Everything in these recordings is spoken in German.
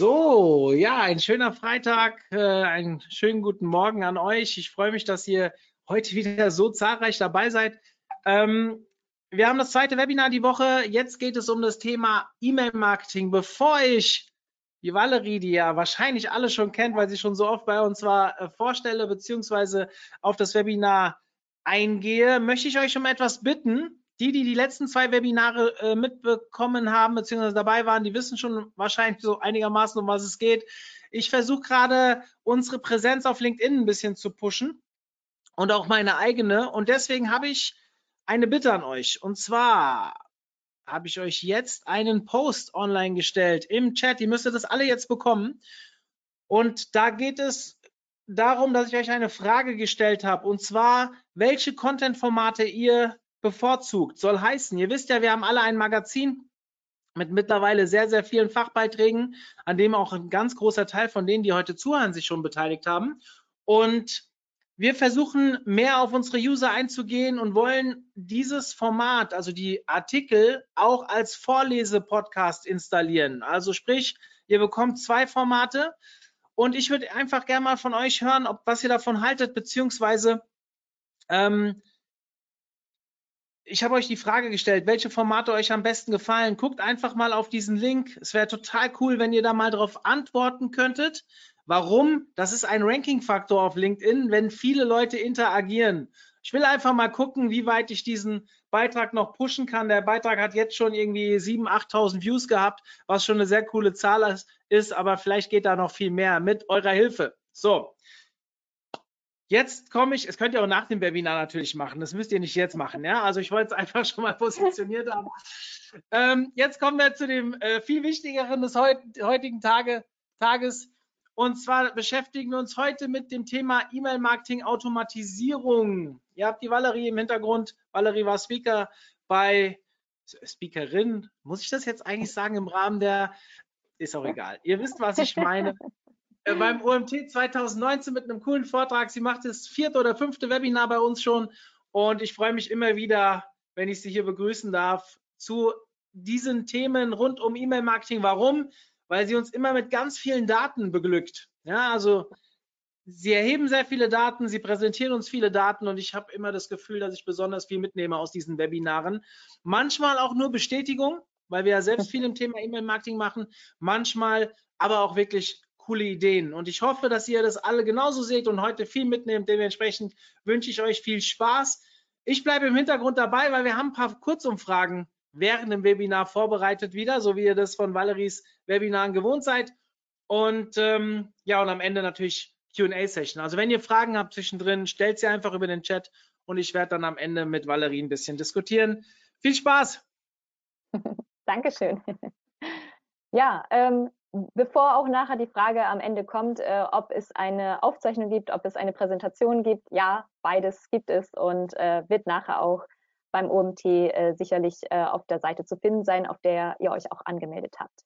So, ja, ein schöner Freitag, äh, einen schönen guten Morgen an euch. Ich freue mich, dass ihr heute wieder so zahlreich dabei seid. Ähm, wir haben das zweite Webinar die Woche. Jetzt geht es um das Thema E-Mail-Marketing. Bevor ich die Valerie, die ja wahrscheinlich alle schon kennt, weil sie schon so oft bei uns war, äh, vorstelle beziehungsweise auf das Webinar eingehe, möchte ich euch um etwas bitten. Die, die die letzten zwei Webinare äh, mitbekommen haben beziehungsweise dabei waren, die wissen schon wahrscheinlich so einigermaßen, um was es geht. Ich versuche gerade unsere Präsenz auf LinkedIn ein bisschen zu pushen und auch meine eigene. Und deswegen habe ich eine Bitte an euch. Und zwar habe ich euch jetzt einen Post online gestellt im Chat. Ihr müsstet das alle jetzt bekommen. Und da geht es darum, dass ich euch eine Frage gestellt habe. Und zwar, welche Content-Formate ihr bevorzugt. Soll heißen, ihr wisst ja, wir haben alle ein Magazin mit mittlerweile sehr, sehr vielen Fachbeiträgen, an dem auch ein ganz großer Teil von denen, die heute zuhören, sich schon beteiligt haben. Und wir versuchen mehr auf unsere User einzugehen und wollen dieses Format, also die Artikel, auch als Vorlese-Podcast installieren. Also sprich, ihr bekommt zwei Formate und ich würde einfach gerne mal von euch hören, ob was ihr davon haltet, beziehungsweise ähm, ich habe euch die Frage gestellt, welche Formate euch am besten gefallen. Guckt einfach mal auf diesen Link. Es wäre total cool, wenn ihr da mal drauf antworten könntet. Warum? Das ist ein Ranking-Faktor auf LinkedIn, wenn viele Leute interagieren. Ich will einfach mal gucken, wie weit ich diesen Beitrag noch pushen kann. Der Beitrag hat jetzt schon irgendwie 7.000, 8.000 Views gehabt, was schon eine sehr coole Zahl ist, aber vielleicht geht da noch viel mehr mit eurer Hilfe. So, Jetzt komme ich, es könnt ihr auch nach dem Webinar natürlich machen, das müsst ihr nicht jetzt machen, ja. Also ich wollte es einfach schon mal positioniert haben. Ähm, jetzt kommen wir zu dem äh, viel wichtigeren des heut, heutigen Tage, Tages. Und zwar beschäftigen wir uns heute mit dem Thema E-Mail-Marketing-Automatisierung. Ihr habt die Valerie im Hintergrund. Valerie war Speaker bei Speakerin. Muss ich das jetzt eigentlich sagen im Rahmen der, ist auch egal. Ihr wisst, was ich meine. Äh, beim OMT 2019 mit einem coolen Vortrag. Sie macht das vierte oder fünfte Webinar bei uns schon und ich freue mich immer wieder, wenn ich Sie hier begrüßen darf zu diesen Themen rund um E-Mail-Marketing. Warum? Weil sie uns immer mit ganz vielen Daten beglückt. Ja, also Sie erheben sehr viele Daten, Sie präsentieren uns viele Daten und ich habe immer das Gefühl, dass ich besonders viel mitnehme aus diesen Webinaren. Manchmal auch nur Bestätigung, weil wir ja selbst viel im Thema E-Mail-Marketing machen. Manchmal aber auch wirklich coole Ideen. Und ich hoffe, dass ihr das alle genauso seht und heute viel mitnehmt. Dementsprechend wünsche ich euch viel Spaß. Ich bleibe im Hintergrund dabei, weil wir haben ein paar Kurzumfragen während dem Webinar vorbereitet wieder, so wie ihr das von Valeries Webinaren gewohnt seid. Und ähm, ja, und am Ende natürlich QA-Session. Also wenn ihr Fragen habt zwischendrin, stellt sie einfach über den Chat und ich werde dann am Ende mit Valerie ein bisschen diskutieren. Viel Spaß! Dankeschön. Ja, ähm, bevor auch nachher die Frage am Ende kommt, äh, ob es eine Aufzeichnung gibt, ob es eine Präsentation gibt, ja, beides gibt es und äh, wird nachher auch beim OMT äh, sicherlich äh, auf der Seite zu finden sein, auf der ihr euch auch angemeldet habt.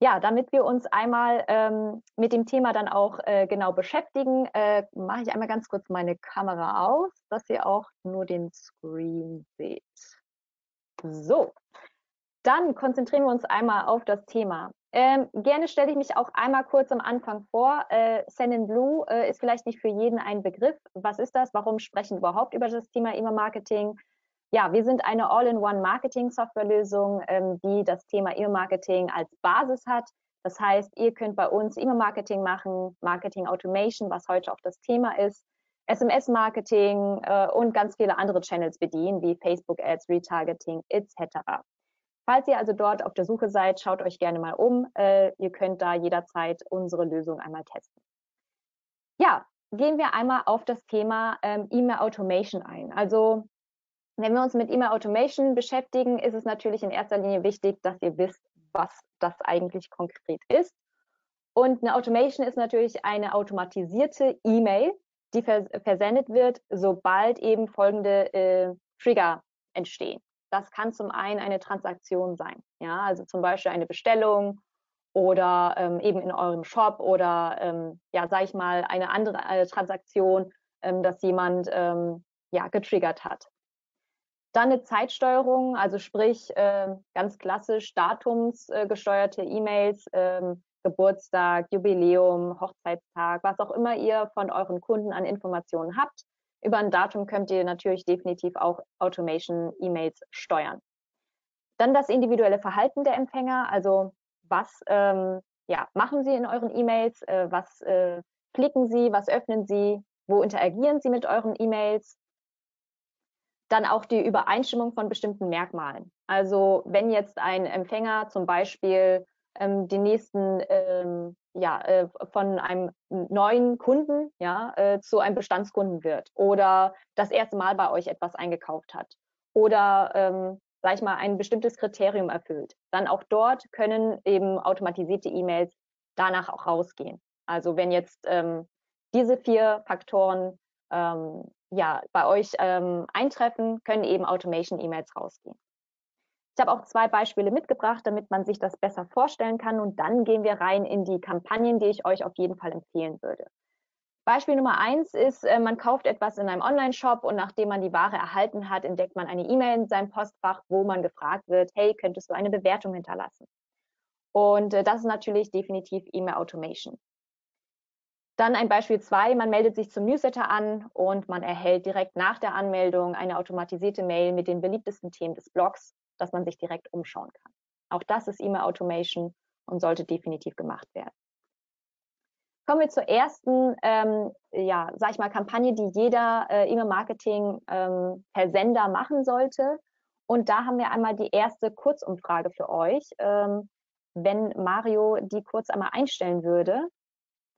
Ja, damit wir uns einmal ähm, mit dem Thema dann auch äh, genau beschäftigen, äh, mache ich einmal ganz kurz meine Kamera aus, dass ihr auch nur den Screen seht. So, dann konzentrieren wir uns einmal auf das Thema. Ähm, gerne stelle ich mich auch einmal kurz am Anfang vor. Äh, Send Blue äh, ist vielleicht nicht für jeden ein Begriff. Was ist das? Warum sprechen wir überhaupt über das Thema E-Mail-Marketing? Ja, wir sind eine All-in-One-Marketing-Softwarelösung, ähm, die das Thema E-Mail-Marketing als Basis hat. Das heißt, ihr könnt bei uns E-Mail-Marketing machen, Marketing-Automation, was heute auch das Thema ist, SMS-Marketing äh, und ganz viele andere Channels bedienen, wie Facebook-Ads, Retargeting etc. Falls ihr also dort auf der Suche seid, schaut euch gerne mal um. Äh, ihr könnt da jederzeit unsere Lösung einmal testen. Ja, gehen wir einmal auf das Thema ähm, E-Mail Automation ein. Also wenn wir uns mit E-Mail Automation beschäftigen, ist es natürlich in erster Linie wichtig, dass ihr wisst, was das eigentlich konkret ist. Und eine Automation ist natürlich eine automatisierte E-Mail, die vers versendet wird, sobald eben folgende äh, Trigger entstehen. Das kann zum einen eine Transaktion sein, ja, also zum Beispiel eine Bestellung oder ähm, eben in eurem Shop oder ähm, ja, sage ich mal, eine andere äh, Transaktion, ähm, dass jemand ähm, ja getriggert hat. Dann eine Zeitsteuerung, also sprich äh, ganz klassisch datumsgesteuerte äh, E-Mails, ähm, Geburtstag, Jubiläum, Hochzeitstag, was auch immer ihr von euren Kunden an Informationen habt. Über ein Datum könnt ihr natürlich definitiv auch Automation-E-Mails steuern. Dann das individuelle Verhalten der Empfänger, also was ähm, ja, machen Sie in euren E-Mails, äh, was äh, klicken Sie, was öffnen Sie, wo interagieren Sie mit euren E-Mails, dann auch die Übereinstimmung von bestimmten Merkmalen. Also wenn jetzt ein Empfänger zum Beispiel ähm, den nächsten ähm, ja, äh, von einem neuen Kunden ja, äh, zu einem Bestandskunden wird oder das erste Mal bei euch etwas eingekauft hat oder ähm, sag ich mal, ein bestimmtes Kriterium erfüllt, dann auch dort können eben automatisierte E-Mails danach auch rausgehen. Also wenn jetzt ähm, diese vier Faktoren ähm, ja, bei euch ähm, eintreffen, können eben Automation-E-Mails rausgehen. Ich habe auch zwei Beispiele mitgebracht, damit man sich das besser vorstellen kann. Und dann gehen wir rein in die Kampagnen, die ich euch auf jeden Fall empfehlen würde. Beispiel Nummer eins ist, äh, man kauft etwas in einem Online-Shop und nachdem man die Ware erhalten hat, entdeckt man eine E-Mail in seinem Postfach, wo man gefragt wird, hey, könntest du eine Bewertung hinterlassen? Und äh, das ist natürlich definitiv E-Mail Automation. Dann ein Beispiel zwei, man meldet sich zum Newsletter an und man erhält direkt nach der Anmeldung eine automatisierte Mail mit den beliebtesten Themen des Blogs, dass man sich direkt umschauen kann. Auch das ist E-Mail Automation und sollte definitiv gemacht werden. Kommen wir zur ersten, ähm, ja, sag ich mal, Kampagne, die jeder äh, E-Mail-Marketing ähm, Versender machen sollte. Und da haben wir einmal die erste Kurzumfrage für euch. Ähm, wenn Mario die kurz einmal einstellen würde,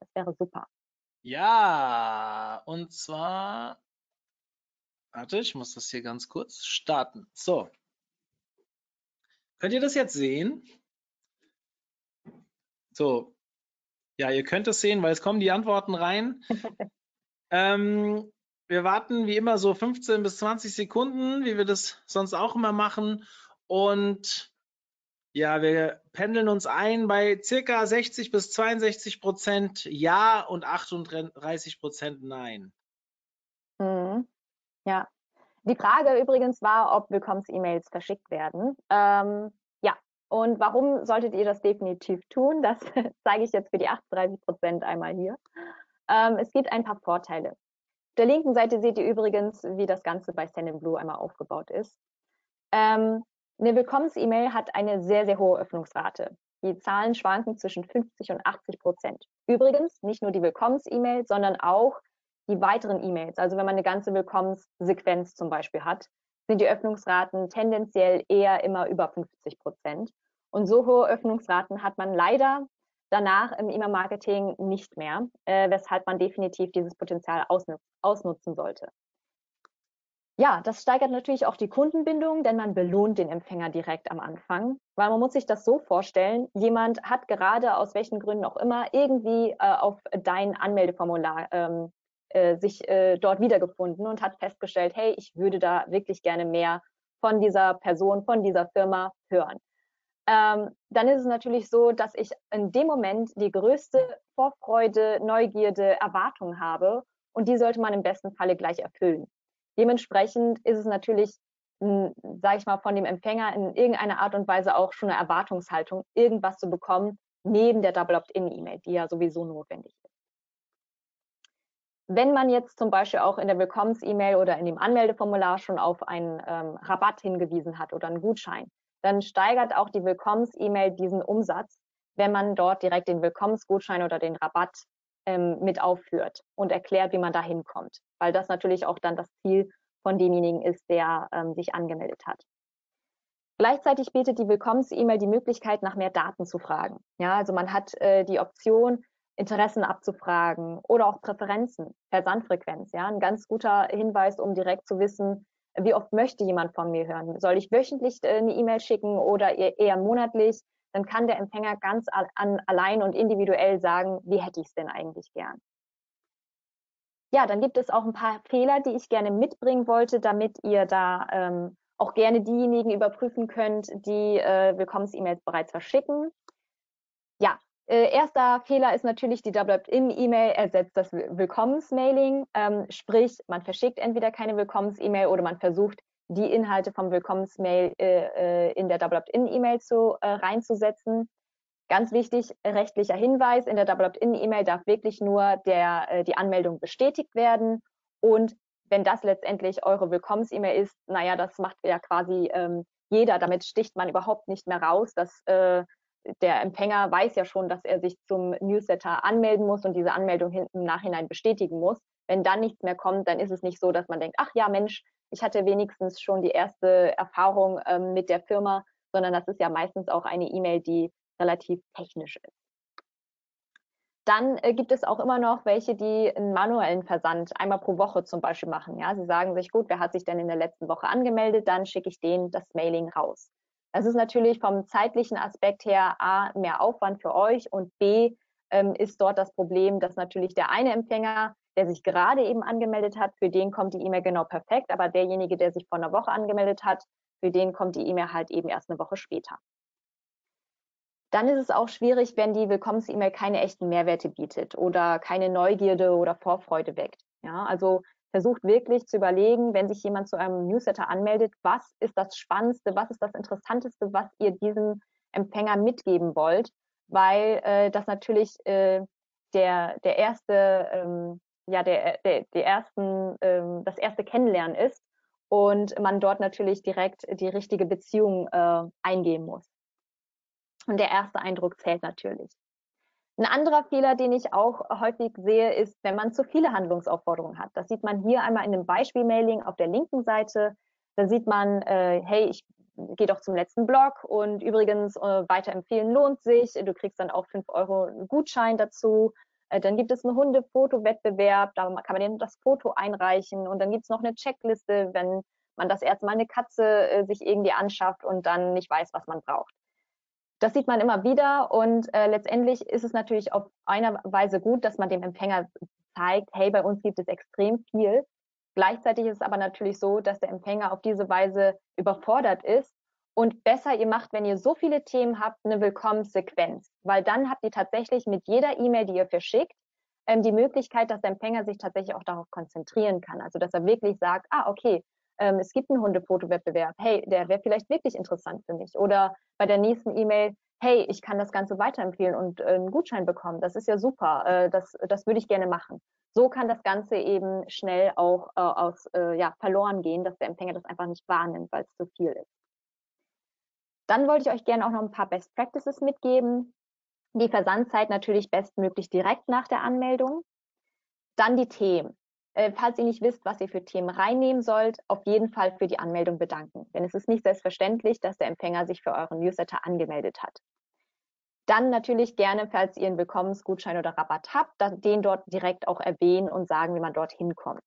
das wäre super. Ja, und zwar, warte, ich muss das hier ganz kurz starten. So. Könnt ihr das jetzt sehen? So. Ja, ihr könnt es sehen, weil es kommen die Antworten rein. ähm, wir warten wie immer so 15 bis 20 Sekunden, wie wir das sonst auch immer machen. Und ja, wir pendeln uns ein bei circa 60 bis 62 Prozent Ja und 38 Prozent Nein. Mhm. Ja. Die Frage übrigens war, ob Willkommens-E-Mails verschickt werden. Ähm, ja, und warum solltet ihr das definitiv tun? Das zeige ich jetzt für die 38 Prozent einmal hier. Ähm, es gibt ein paar Vorteile. Auf der linken Seite seht ihr übrigens, wie das Ganze bei Stand Blue einmal aufgebaut ist. Ähm, eine Willkommens-E-Mail hat eine sehr, sehr hohe Öffnungsrate. Die Zahlen schwanken zwischen 50 und 80 Prozent. Übrigens nicht nur die Willkommens-E-Mail, sondern auch die weiteren E-Mails. Also wenn man eine ganze Willkommenssequenz zum Beispiel hat, sind die Öffnungsraten tendenziell eher immer über 50 Prozent. Und so hohe Öffnungsraten hat man leider danach im E-Mail-Marketing nicht mehr, äh, weshalb man definitiv dieses Potenzial ausnutzen sollte. Ja, das steigert natürlich auch die Kundenbindung, denn man belohnt den Empfänger direkt am Anfang, weil man muss sich das so vorstellen, jemand hat gerade aus welchen Gründen auch immer irgendwie äh, auf dein Anmeldeformular ähm, äh, sich äh, dort wiedergefunden und hat festgestellt, hey, ich würde da wirklich gerne mehr von dieser Person, von dieser Firma hören. Ähm, dann ist es natürlich so, dass ich in dem Moment die größte Vorfreude, Neugierde, Erwartung habe und die sollte man im besten Falle gleich erfüllen. Dementsprechend ist es natürlich, sage ich mal, von dem Empfänger in irgendeiner Art und Weise auch schon eine Erwartungshaltung, irgendwas zu bekommen, neben der Double Opt-in-E-Mail, die ja sowieso notwendig ist. Wenn man jetzt zum Beispiel auch in der Willkommens-E-Mail oder in dem Anmeldeformular schon auf einen ähm, Rabatt hingewiesen hat oder einen Gutschein, dann steigert auch die Willkommens-E-Mail diesen Umsatz, wenn man dort direkt den Willkommensgutschein oder den Rabatt ähm, mit aufführt und erklärt, wie man da hinkommt, weil das natürlich auch dann das Ziel von demjenigen ist, der ähm, sich angemeldet hat. Gleichzeitig bietet die Willkommens-E-Mail die Möglichkeit, nach mehr Daten zu fragen. Ja, also man hat äh, die Option, Interessen abzufragen oder auch Präferenzen, Versandfrequenz. Ja, ein ganz guter Hinweis, um direkt zu wissen, wie oft möchte jemand von mir hören? Soll ich wöchentlich äh, eine E-Mail schicken oder eher monatlich? dann kann der Empfänger ganz an, allein und individuell sagen, wie hätte ich es denn eigentlich gern. Ja, dann gibt es auch ein paar Fehler, die ich gerne mitbringen wollte, damit ihr da ähm, auch gerne diejenigen überprüfen könnt, die äh, Willkommens-E-Mails bereits verschicken. Äh, erster Fehler ist natürlich, die Double Opt-in-E-Mail ersetzt das Willkommens-Mailing. Ähm, sprich, man verschickt entweder keine Willkommens-E-Mail oder man versucht, die Inhalte vom Willkommensmail äh, äh, in der Double Opt-in-E-Mail zu, äh, reinzusetzen. Ganz wichtig, rechtlicher Hinweis, in der Double Opt-in-E-Mail darf wirklich nur der, äh, die Anmeldung bestätigt werden. Und wenn das letztendlich eure Willkommens-E-Mail ist, naja, das macht ja quasi ähm, jeder. Damit sticht man überhaupt nicht mehr raus. dass äh, der Empfänger weiß ja schon, dass er sich zum Newsletter anmelden muss und diese Anmeldung im Nachhinein bestätigen muss. Wenn dann nichts mehr kommt, dann ist es nicht so, dass man denkt, ach ja, Mensch, ich hatte wenigstens schon die erste Erfahrung ähm, mit der Firma, sondern das ist ja meistens auch eine E-Mail, die relativ technisch ist. Dann äh, gibt es auch immer noch welche, die einen manuellen Versand einmal pro Woche zum Beispiel machen. Ja, sie sagen sich, gut, wer hat sich denn in der letzten Woche angemeldet? Dann schicke ich denen das Mailing raus. Das ist natürlich vom zeitlichen Aspekt her A, mehr Aufwand für euch und B, ähm, ist dort das Problem, dass natürlich der eine Empfänger, der sich gerade eben angemeldet hat, für den kommt die E-Mail genau perfekt, aber derjenige, der sich vor einer Woche angemeldet hat, für den kommt die E-Mail halt eben erst eine Woche später. Dann ist es auch schwierig, wenn die Willkommens-E-Mail keine echten Mehrwerte bietet oder keine Neugierde oder Vorfreude weckt. Ja, also versucht wirklich zu überlegen, wenn sich jemand zu einem Newsletter anmeldet, was ist das Spannendste, was ist das Interessanteste, was ihr diesem Empfänger mitgeben wollt, weil äh, das natürlich äh, der, der erste, ähm, ja, der, der, der ersten, ähm, das erste Kennenlernen ist und man dort natürlich direkt die richtige Beziehung äh, eingehen muss. Und der erste Eindruck zählt natürlich. Ein anderer Fehler, den ich auch häufig sehe, ist, wenn man zu viele Handlungsaufforderungen hat. Das sieht man hier einmal in dem Beispiel-Mailing auf der linken Seite. Da sieht man, äh, hey, ich gehe doch zum letzten Blog und übrigens äh, weiterempfehlen lohnt sich. Du kriegst dann auch fünf Euro Gutschein dazu. Äh, dann gibt es einen Hundefotowettbewerb, da kann man das Foto einreichen und dann gibt es noch eine Checkliste, wenn man das erste Mal eine Katze äh, sich irgendwie anschafft und dann nicht weiß, was man braucht. Das sieht man immer wieder und äh, letztendlich ist es natürlich auf einer Weise gut, dass man dem Empfänger zeigt, hey, bei uns gibt es extrem viel. Gleichzeitig ist es aber natürlich so, dass der Empfänger auf diese Weise überfordert ist und besser ihr macht, wenn ihr so viele Themen habt, eine Willkommenssequenz, weil dann habt ihr tatsächlich mit jeder E-Mail, die ihr verschickt, ähm, die Möglichkeit, dass der Empfänger sich tatsächlich auch darauf konzentrieren kann. Also dass er wirklich sagt, ah, okay, ähm, es gibt einen Hundefotowettbewerb, hey, der wäre vielleicht wirklich interessant für mich. Oder bei der nächsten E-Mail, hey, ich kann das Ganze weiterempfehlen und äh, einen Gutschein bekommen. Das ist ja super, äh, das, das würde ich gerne machen. So kann das Ganze eben schnell auch äh, aus, äh, ja, verloren gehen, dass der Empfänger das einfach nicht wahrnimmt, weil es zu viel ist. Dann wollte ich euch gerne auch noch ein paar Best Practices mitgeben. Die Versandzeit natürlich bestmöglich direkt nach der Anmeldung. Dann die Themen. Äh, falls ihr nicht wisst, was ihr für Themen reinnehmen sollt, auf jeden Fall für die Anmeldung bedanken. Denn es ist nicht selbstverständlich, dass der Empfänger sich für euren Newsletter angemeldet hat. Dann natürlich gerne, falls ihr einen Willkommensgutschein oder Rabatt habt, den dort direkt auch erwähnen und sagen, wie man dort hinkommt.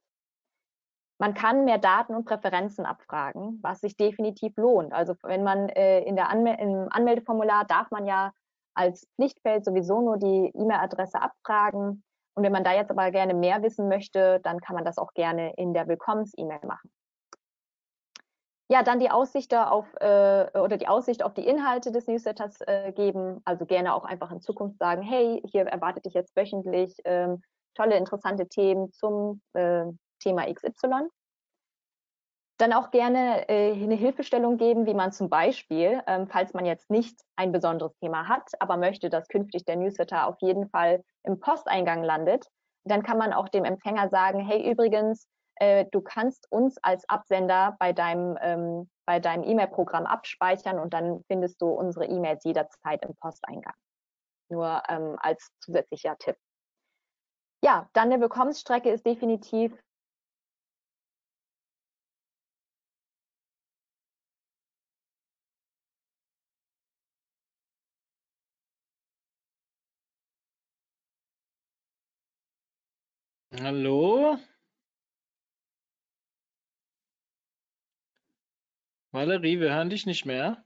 Man kann mehr Daten und Präferenzen abfragen, was sich definitiv lohnt. Also wenn man äh, in der Anmel im Anmeldeformular darf man ja als Pflichtfeld sowieso nur die E-Mail-Adresse abfragen. Und wenn man da jetzt aber gerne mehr wissen möchte, dann kann man das auch gerne in der Willkommens-E-Mail machen. Ja, dann die Aussicht auf äh, oder die Aussicht auf die Inhalte des Newsletters äh, geben. Also gerne auch einfach in Zukunft sagen, hey, hier erwartet dich jetzt wöchentlich ähm, tolle, interessante Themen zum äh, Thema XY. Dann auch gerne äh, eine Hilfestellung geben, wie man zum Beispiel, ähm, falls man jetzt nicht ein besonderes Thema hat, aber möchte, dass künftig der Newsletter auf jeden Fall im Posteingang landet, dann kann man auch dem Empfänger sagen, hey, übrigens, äh, du kannst uns als Absender bei deinem ähm, bei deinem E-Mail-Programm abspeichern und dann findest du unsere E-Mails jederzeit im Posteingang. Nur ähm, als zusätzlicher Tipp. Ja, dann eine Willkommensstrecke ist definitiv Hallo? Valerie, wir hören dich nicht mehr.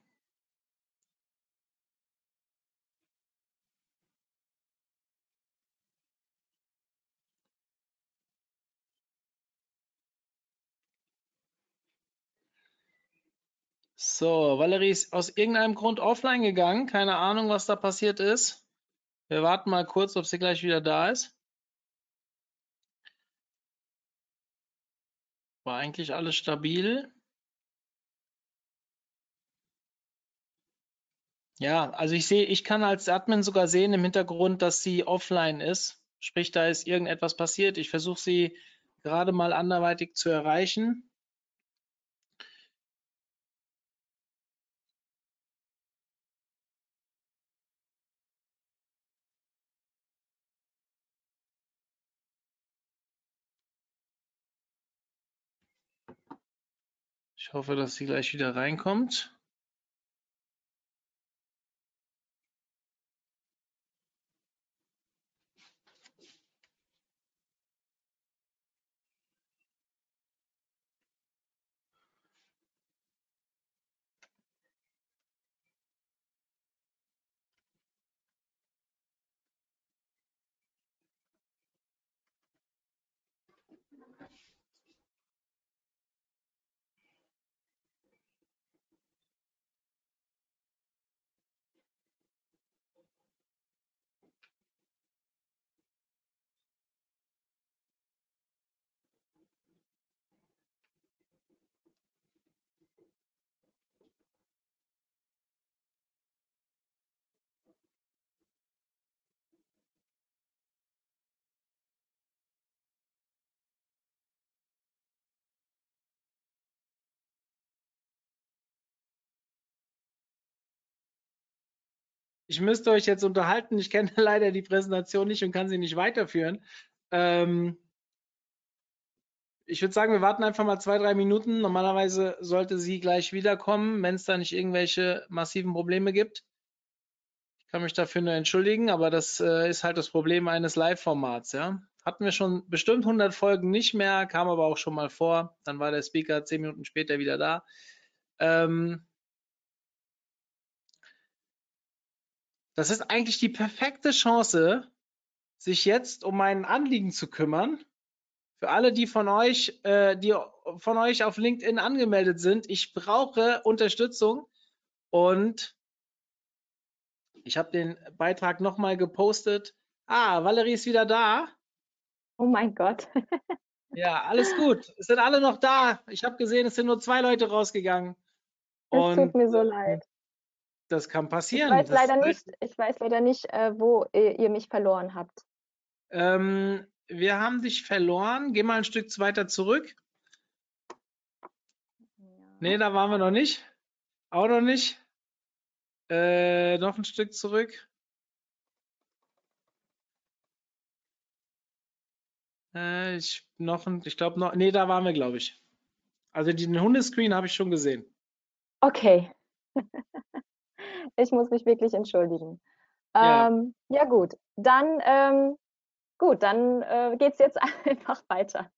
So, Valerie ist aus irgendeinem Grund offline gegangen. Keine Ahnung, was da passiert ist. Wir warten mal kurz, ob sie gleich wieder da ist. War eigentlich alles stabil. Ja, also ich sehe, ich kann als Admin sogar sehen im Hintergrund, dass sie offline ist. Sprich, da ist irgendetwas passiert. Ich versuche sie gerade mal anderweitig zu erreichen. Hoffe, dass sie gleich wieder reinkommt. Ich müsste euch jetzt unterhalten. Ich kenne leider die Präsentation nicht und kann sie nicht weiterführen. Ähm, ich würde sagen, wir warten einfach mal zwei, drei Minuten. Normalerweise sollte sie gleich wiederkommen, wenn es da nicht irgendwelche massiven Probleme gibt. Ich kann mich dafür nur entschuldigen, aber das äh, ist halt das Problem eines Live-Formats. Ja? Hatten wir schon bestimmt 100 Folgen nicht mehr, kam aber auch schon mal vor. Dann war der Speaker zehn Minuten später wieder da. Ähm, Das ist eigentlich die perfekte Chance, sich jetzt um mein Anliegen zu kümmern. Für alle, die von euch, äh, die von euch auf LinkedIn angemeldet sind, ich brauche Unterstützung und ich habe den Beitrag nochmal gepostet. Ah, Valerie ist wieder da. Oh mein Gott. ja, alles gut. Es sind alle noch da. Ich habe gesehen, es sind nur zwei Leute rausgegangen. Es tut mir so leid. Das kann passieren. Ich weiß das leider nicht, ich weiß leider nicht, äh, wo ihr, ihr, mich verloren habt. Ähm, wir haben dich verloren. Geh mal ein Stück weiter zurück. Ja. Nee, da waren wir noch nicht. Auch noch nicht. Äh, noch ein Stück zurück. Äh, ich noch ein, ich glaube noch, nee, da waren wir, glaube ich. Also den Hundescreen habe ich schon gesehen. Okay. Ich muss mich wirklich entschuldigen. Ja, ähm, ja gut, dann ähm, gut, dann äh, geht es jetzt einfach weiter.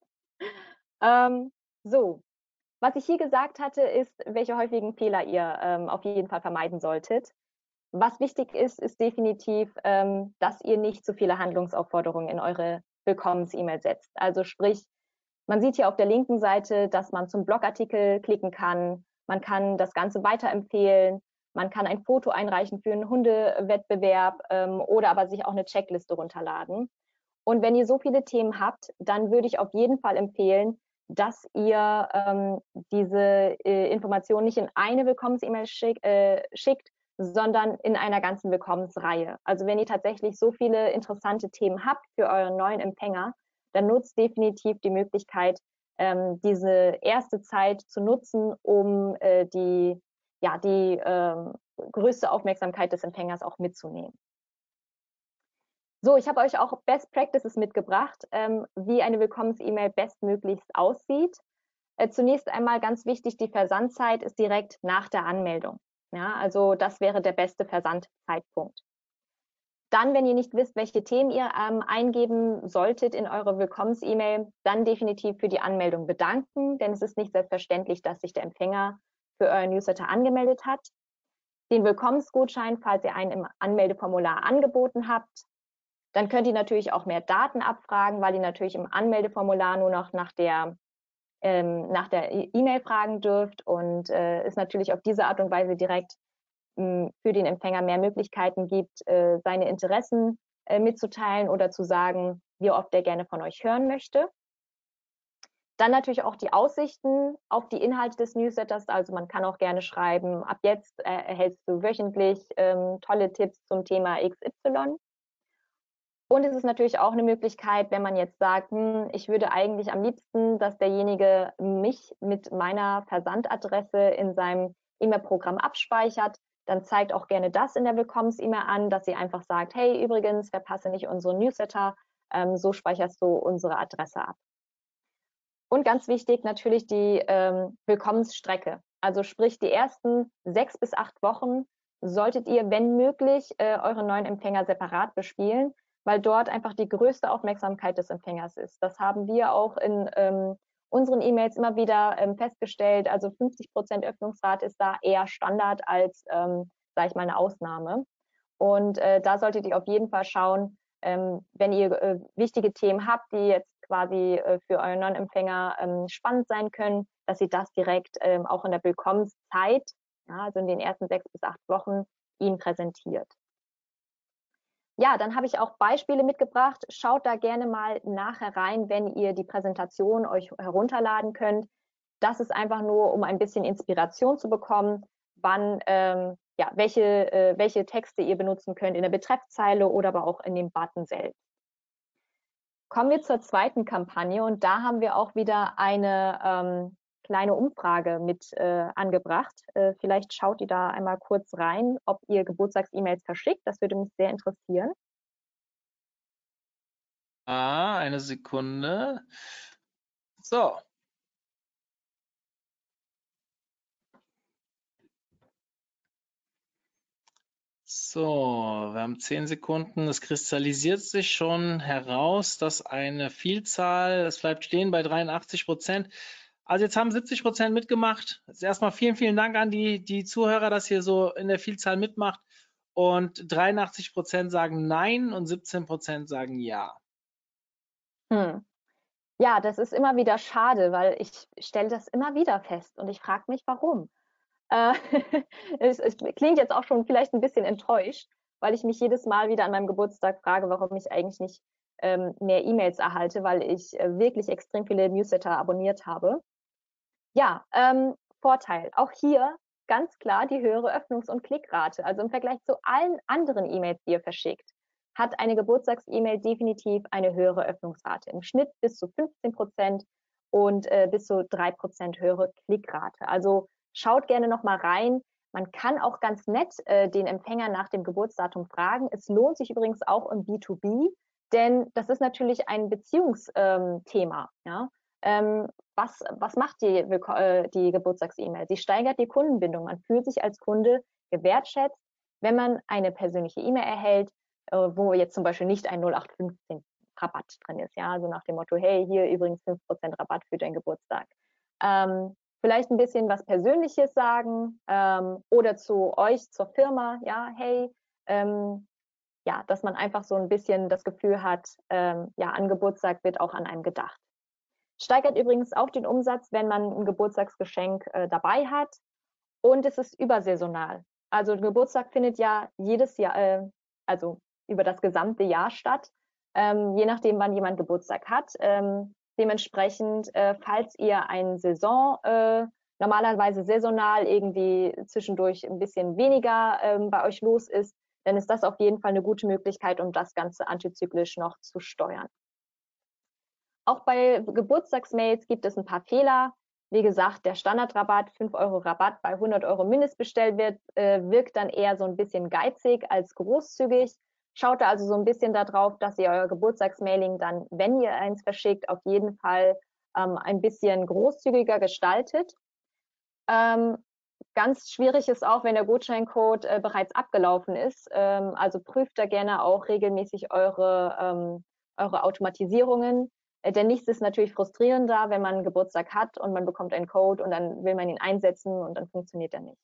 Ähm, so, was ich hier gesagt hatte, ist, welche häufigen Fehler ihr ähm, auf jeden Fall vermeiden solltet. Was wichtig ist, ist definitiv, ähm, dass ihr nicht zu viele Handlungsaufforderungen in eure Willkommens-E-Mail setzt. Also sprich, man sieht hier auf der linken Seite, dass man zum Blogartikel klicken kann. Man kann das Ganze weiterempfehlen. Man kann ein Foto einreichen für einen Hundewettbewerb ähm, oder aber sich auch eine Checkliste runterladen. Und wenn ihr so viele Themen habt, dann würde ich auf jeden Fall empfehlen, dass ihr ähm, diese äh, Informationen nicht in eine Willkommens-E-Mail schick, äh, schickt, sondern in einer ganzen Willkommensreihe. Also wenn ihr tatsächlich so viele interessante Themen habt für euren neuen Empfänger, dann nutzt definitiv die Möglichkeit, ähm, diese erste Zeit zu nutzen, um äh, die ja, die ähm, größte Aufmerksamkeit des Empfängers auch mitzunehmen. So, ich habe euch auch Best Practices mitgebracht, ähm, wie eine Willkommens-E-Mail bestmöglichst aussieht. Äh, zunächst einmal ganz wichtig, die Versandzeit ist direkt nach der Anmeldung. Ja, also das wäre der beste Versandzeitpunkt. Dann, wenn ihr nicht wisst, welche Themen ihr ähm, eingeben solltet in eure Willkommens-E-Mail, dann definitiv für die Anmeldung bedanken, denn es ist nicht selbstverständlich, dass sich der Empfänger für euren Newsletter angemeldet hat, den Willkommensgutschein, falls ihr einen im Anmeldeformular angeboten habt. Dann könnt ihr natürlich auch mehr Daten abfragen, weil ihr natürlich im Anmeldeformular nur noch nach der ähm, nach der e- E-Mail fragen dürft und äh, es natürlich auf diese Art und Weise direkt mh, für den Empfänger mehr Möglichkeiten gibt, äh, seine Interessen äh, mitzuteilen oder zu sagen, wie oft er gerne von euch hören möchte. Dann natürlich auch die Aussichten auf die Inhalte des Newsletters. Also man kann auch gerne schreiben, ab jetzt äh, erhältst du wöchentlich ähm, tolle Tipps zum Thema XY. Und es ist natürlich auch eine Möglichkeit, wenn man jetzt sagt, hm, ich würde eigentlich am liebsten, dass derjenige mich mit meiner Versandadresse in seinem E-Mail-Programm abspeichert, dann zeigt auch gerne das in der Willkommens-E-Mail an, dass sie einfach sagt, hey, übrigens, verpasse nicht unseren Newsletter, ähm, so speicherst du unsere Adresse ab. Und ganz wichtig natürlich die ähm, Willkommensstrecke. Also sprich, die ersten sechs bis acht Wochen solltet ihr, wenn möglich, äh, eure neuen Empfänger separat bespielen, weil dort einfach die größte Aufmerksamkeit des Empfängers ist. Das haben wir auch in ähm, unseren E-Mails immer wieder ähm, festgestellt. Also 50 Prozent Öffnungsrate ist da eher Standard als, ähm, sage ich mal, eine Ausnahme. Und äh, da solltet ihr auf jeden Fall schauen, ähm, wenn ihr äh, wichtige Themen habt, die jetzt quasi äh, für euren Non-Empfänger ähm, spannend sein können, dass ihr das direkt ähm, auch in der Willkommenszeit, also in den ersten sechs bis acht Wochen, ihnen präsentiert. Ja, dann habe ich auch Beispiele mitgebracht. Schaut da gerne mal nachher rein, wenn ihr die Präsentation euch herunterladen könnt. Das ist einfach nur, um ein bisschen Inspiration zu bekommen, wann, ähm, ja, welche, äh, welche Texte ihr benutzen könnt in der Betreffzeile oder aber auch in dem Button selbst. Kommen wir zur zweiten Kampagne und da haben wir auch wieder eine ähm, kleine Umfrage mit äh, angebracht. Äh, vielleicht schaut ihr da einmal kurz rein, ob ihr Geburtstags-E-Mails verschickt. Das würde mich sehr interessieren. Ah, eine Sekunde. So. So, wir haben zehn Sekunden. Es kristallisiert sich schon heraus, dass eine Vielzahl, es bleibt stehen bei 83 Prozent, also jetzt haben 70 Prozent mitgemacht. Erstmal vielen, vielen Dank an die, die Zuhörer, dass ihr so in der Vielzahl mitmacht. Und 83 Prozent sagen Nein und 17 Prozent sagen Ja. Hm. Ja, das ist immer wieder schade, weil ich stelle das immer wieder fest und ich frage mich, warum. Äh, es, es, klingt jetzt auch schon vielleicht ein bisschen enttäuscht, weil ich mich jedes Mal wieder an meinem Geburtstag frage, warum ich eigentlich nicht ähm, mehr E-Mails erhalte, weil ich äh, wirklich extrem viele Newsletter abonniert habe. Ja, ähm, Vorteil. Auch hier ganz klar die höhere Öffnungs- und Klickrate. Also im Vergleich zu allen anderen E-Mails, die ihr verschickt, hat eine Geburtstags-E-Mail definitiv eine höhere Öffnungsrate. Im Schnitt bis zu 15 Prozent und äh, bis zu drei Prozent höhere Klickrate. Also schaut gerne noch mal rein. Man kann auch ganz nett äh, den Empfänger nach dem Geburtsdatum fragen. Es lohnt sich übrigens auch im B2B, denn das ist natürlich ein Beziehungsthema. Ähm, ja? Ähm, was, was macht die, äh, die Geburtstags-E-Mail? Sie steigert die Kundenbindung. Man fühlt sich als Kunde gewertschätzt, wenn man eine persönliche E-Mail erhält, äh, wo jetzt zum Beispiel nicht ein 0815 Rabatt drin ist. Ja, also nach dem Motto, hey, hier übrigens 5% Rabatt für deinen Geburtstag. Ähm, vielleicht ein bisschen was Persönliches sagen ähm, oder zu euch, zur Firma, ja, hey, ähm, ja, dass man einfach so ein bisschen das Gefühl hat, ähm, ja, an Geburtstag wird auch an einem gedacht. Steigert übrigens auch den Umsatz, wenn man ein Geburtstagsgeschenk äh, dabei hat. Und es ist übersaisonal. Also Geburtstag findet ja jedes Jahr, äh, also über das gesamte Jahr statt, ähm, je nachdem, wann jemand Geburtstag hat. Ähm, dementsprechend, äh, falls ihr ein Saison, äh, normalerweise saisonal irgendwie zwischendurch ein bisschen weniger ähm, bei euch los ist, dann ist das auf jeden Fall eine gute Möglichkeit, um das Ganze antizyklisch noch zu steuern. Auch bei Geburtstagsmails gibt es ein paar Fehler. Wie gesagt, der Standardrabatt, 5 Euro Rabatt bei 100 Euro Mindestbestellwert, äh, wirkt dann eher so ein bisschen geizig als großzügig. Schaut da also so ein bisschen darauf, dass ihr euer Geburtstagsmailing dann, wenn ihr eins verschickt, auf jeden Fall ähm, ein bisschen großzügiger gestaltet. Ähm, ganz schwierig ist auch, wenn der Gutscheincode äh, bereits abgelaufen ist. Ähm, also prüft da gerne auch regelmäßig eure, ähm, eure Automatisierungen. Äh, denn nichts ist natürlich frustrierender, wenn man einen Geburtstag hat und man bekommt einen Code und dann will man ihn einsetzen und dann funktioniert er nicht.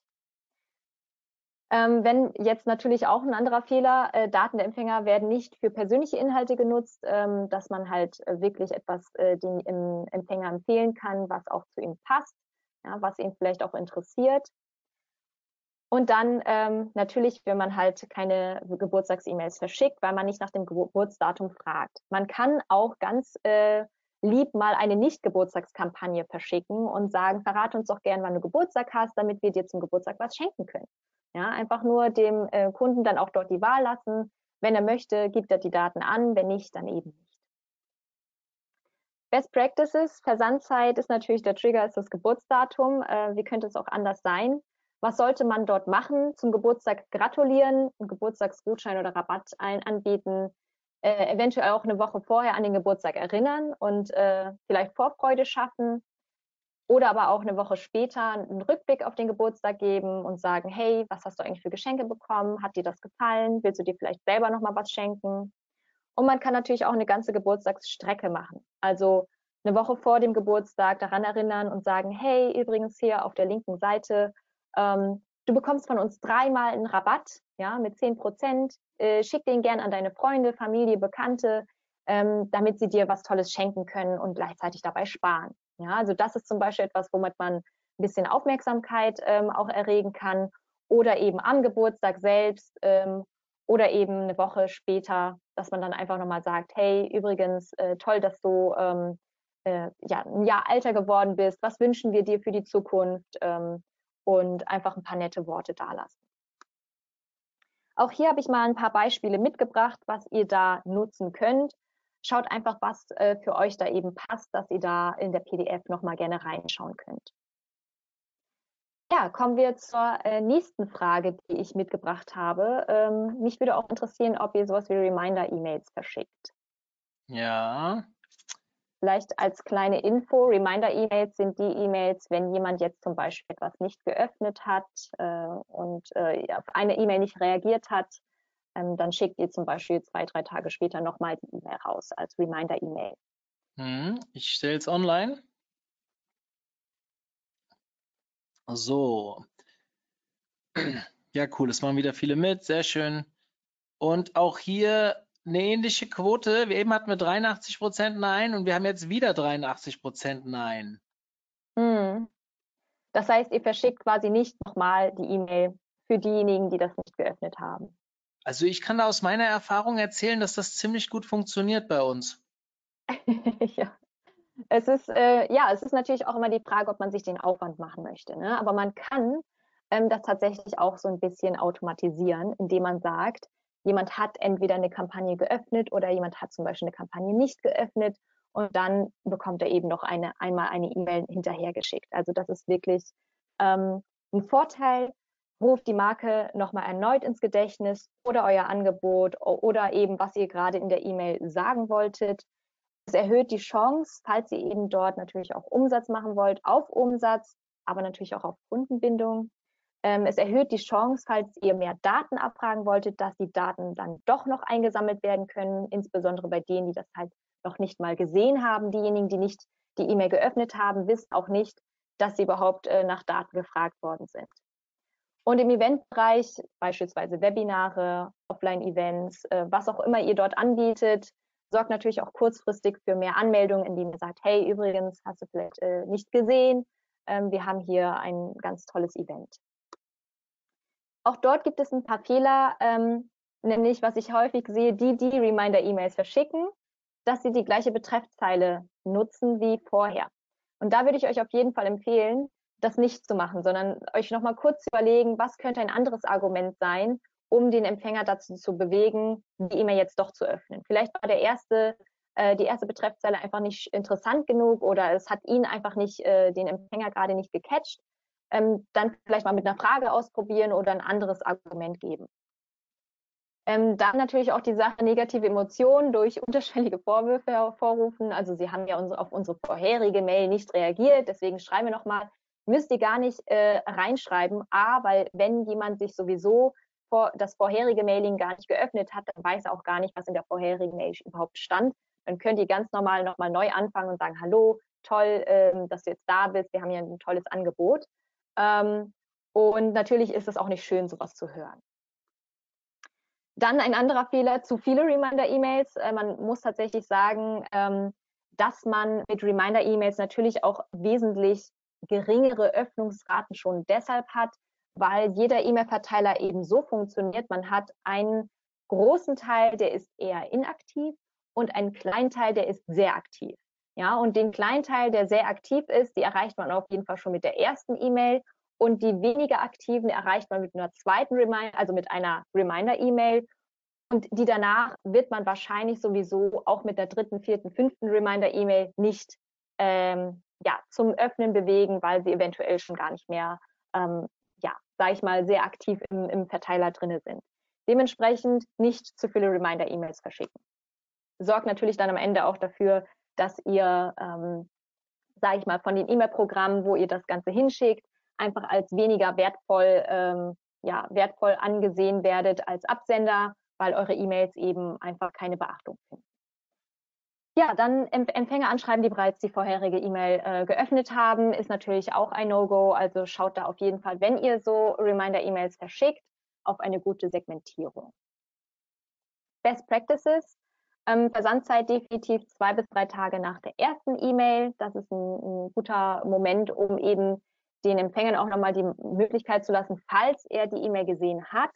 Ähm, wenn jetzt natürlich auch ein anderer Fehler, äh, Daten der Empfänger werden nicht für persönliche Inhalte genutzt, ähm, dass man halt äh, wirklich etwas äh, dem Empfänger empfehlen kann, was auch zu ihm passt, ja, was ihn vielleicht auch interessiert. Und dann ähm, natürlich, wenn man halt keine Geburtstags-E-Mails verschickt, weil man nicht nach dem Geburtsdatum fragt. Man kann auch ganz äh, lieb mal eine Nicht-Geburtstagskampagne verschicken und sagen, verrate uns doch gern, wann du Geburtstag hast, damit wir dir zum Geburtstag was schenken können. Ja, einfach nur dem äh, Kunden dann auch dort die Wahl lassen. Wenn er möchte, gibt er die Daten an, wenn nicht, dann eben nicht. Best Practices, Versandzeit ist natürlich der Trigger, ist das Geburtsdatum. Äh, wie könnte es auch anders sein? Was sollte man dort machen? Zum Geburtstag gratulieren, einen Geburtstagsgutschein oder Rabatt ein, anbieten, äh, eventuell auch eine Woche vorher an den Geburtstag erinnern und äh, vielleicht Vorfreude schaffen. Oder aber auch eine Woche später einen Rückblick auf den Geburtstag geben und sagen, hey, was hast du eigentlich für Geschenke bekommen? Hat dir das gefallen? Willst du dir vielleicht selber nochmal was schenken? Und man kann natürlich auch eine ganze Geburtstagsstrecke machen. Also eine Woche vor dem Geburtstag daran erinnern und sagen, hey, übrigens hier auf der linken Seite, ähm, du bekommst von uns dreimal einen Rabatt, ja, mit 10 Prozent. Äh, schick den gern an deine Freunde, Familie, Bekannte, ähm, damit sie dir was Tolles schenken können und gleichzeitig dabei sparen. Ja, also das ist zum Beispiel etwas, womit man ein bisschen Aufmerksamkeit ähm, auch erregen kann. Oder eben am Geburtstag selbst ähm, oder eben eine Woche später, dass man dann einfach nochmal sagt, hey, übrigens, äh, toll, dass du ähm, äh, ja, ein Jahr älter geworden bist, was wünschen wir dir für die Zukunft? Ähm, und einfach ein paar nette Worte dalassen. Auch hier habe ich mal ein paar Beispiele mitgebracht, was ihr da nutzen könnt schaut einfach, was äh, für euch da eben passt, dass ihr da in der PDF nochmal gerne reinschauen könnt. Ja, kommen wir zur äh, nächsten Frage, die ich mitgebracht habe. Ähm, mich würde auch interessieren, ob ihr sowas wie Reminder-E-Mails verschickt. Ja. Vielleicht als kleine Info, Reminder-E-Mails sind die E-Mails, wenn jemand jetzt zum Beispiel etwas nicht geöffnet hat äh, und äh, auf eine E-Mail nicht reagiert hat, ähm, dann schickt ihr zum Beispiel zwei, drei Tage später nochmal die E-Mail raus als Reminder-E-Mail. Hm, ich stelle es online. So. Ja, cool, es machen wieder viele mit, sehr schön. Und auch hier eine ähnliche Quote. Wir eben hatten wir 83 Prozent Nein und wir haben jetzt wieder 83 Prozent Nein. Hm. Das heißt, ihr verschickt quasi nicht nochmal die E-Mail für diejenigen, die das nicht geöffnet haben. Also ich kann da aus meiner Erfahrung erzählen, dass das ziemlich gut funktioniert bei uns. ja. Es ist, äh, ja, es ist natürlich auch immer die Frage, ob man sich den Aufwand machen möchte. Ne? Aber man kann ähm, das tatsächlich auch so ein bisschen automatisieren, indem man sagt, jemand hat entweder eine Kampagne geöffnet oder jemand hat zum Beispiel eine Kampagne nicht geöffnet und dann bekommt er eben noch eine, einmal eine E-Mail hinterhergeschickt. Also das ist wirklich ähm, ein Vorteil, ruft die Marke nochmal erneut ins Gedächtnis oder euer Angebot oder eben, was ihr gerade in der E-Mail sagen wolltet. Es erhöht die Chance, falls ihr eben dort natürlich auch Umsatz machen wollt, auf Umsatz, aber natürlich auch auf Kundenbindung. Ähm, es erhöht die Chance, falls ihr mehr Daten abfragen wolltet, dass die Daten dann doch noch eingesammelt werden können, insbesondere bei denen, die das halt noch nicht mal gesehen haben. Diejenigen, die nicht die E-Mail geöffnet haben, wissen auch nicht, dass sie überhaupt äh, nach Daten gefragt worden sind. Und im Eventbereich, beispielsweise Webinare, Offline-Events, äh, was auch immer ihr dort anbietet, sorgt natürlich auch kurzfristig für mehr Anmeldungen, indem ihr sagt, hey, übrigens, hast du vielleicht äh, nicht gesehen, ähm, wir haben hier ein ganz tolles Event. Auch dort gibt es ein paar Fehler, ähm, nämlich was ich häufig sehe, die, die Reminder-E-Mails verschicken, dass sie die gleiche Betreffzeile nutzen wie vorher. Und da würde ich euch auf jeden Fall empfehlen, das nicht zu machen, sondern euch nochmal kurz überlegen, was könnte ein anderes Argument sein, um den Empfänger dazu zu bewegen, die E-Mail jetzt doch zu öffnen. Vielleicht war der erste, äh, die erste Betreffzeile einfach nicht interessant genug oder es hat ihn einfach nicht, äh, den Empfänger gerade nicht gecatcht. Ähm, dann vielleicht mal mit einer Frage ausprobieren oder ein anderes Argument geben. Ähm, dann natürlich auch die Sache negative Emotionen durch unterschwellige Vorwürfe hervorrufen. Also Sie haben ja unsere, auf unsere vorherige Mail nicht reagiert, deswegen schreiben wir nochmal, müsst ihr gar nicht äh, reinschreiben. A, weil wenn jemand sich sowieso vor, das vorherige Mailing gar nicht geöffnet hat, dann weiß er auch gar nicht, was in der vorherigen Mail überhaupt stand. Dann könnt ihr ganz normal nochmal neu anfangen und sagen, hallo, toll, ähm, dass du jetzt da bist, wir haben hier ein tolles Angebot. Ähm, Und natürlich ist es auch nicht schön, sowas zu hören. Dann ein anderer Fehler, zu viele Reminder-E-Mails. Äh, man muss tatsächlich sagen, ähm, dass man mit Reminder-E-Mails natürlich auch wesentlich geringere Öffnungsraten schon deshalb hat, weil jeder E-Mail-Verteiler eben so funktioniert. Man hat einen großen Teil, der ist eher inaktiv und einen kleinen Teil, der ist sehr aktiv. Ja, und den kleinen Teil, der sehr aktiv ist, die erreicht man auf jeden Fall schon mit der ersten E-Mail und die weniger aktiven erreicht man mit einer zweiten Reminder, also mit einer Reminder-E-Mail und die danach wird man wahrscheinlich sowieso auch mit der dritten, vierten, fünften Reminder-E-Mail nicht ähm, ja, zum Öffnen bewegen, weil sie eventuell schon gar nicht mehr, ähm, ja, sage ich mal, sehr aktiv im, im Verteiler drinne sind. Dementsprechend nicht zu viele Reminder-E-Mails verschicken. Sorgt natürlich dann am Ende auch dafür, dass ihr, ähm, sage ich mal, von den E-Mail-Programmen, wo ihr das Ganze hinschickt, einfach als weniger wertvoll, ähm, ja, wertvoll angesehen werdet als Absender, weil eure E-Mails eben einfach keine Beachtung finden. Ja, dann Empfänger anschreiben, die bereits die vorherige E-Mail äh, geöffnet haben, ist natürlich auch ein No-Go. Also schaut da auf jeden Fall, wenn ihr so Reminder-E-Mails verschickt, auf eine gute Segmentierung. Best Practices. Ähm, Versandzeit definitiv zwei bis drei Tage nach der ersten E-Mail. Das ist ein, ein, guter Moment, um eben den Empfängern auch nochmal die Möglichkeit zu lassen, falls er die E-Mail gesehen hat,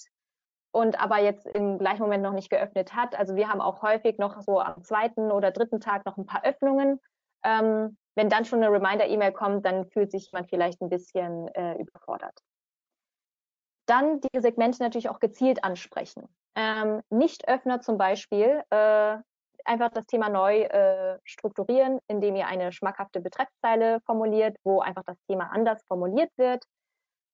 und aber jetzt im gleichen Moment noch nicht geöffnet hat. Also wir haben auch häufig noch so am zweiten oder dritten Tag noch ein paar Öffnungen. Ähm, wenn dann schon eine Reminder-E-Mail kommt, dann fühlt sich man vielleicht ein bisschen äh, überfordert. Dann die Segmente natürlich auch gezielt ansprechen. Ähm, Nicht-Öffner zum Beispiel, äh, einfach das Thema neu äh, strukturieren, indem ihr eine schmackhafte Betreffzeile formuliert, wo einfach das Thema anders formuliert wird.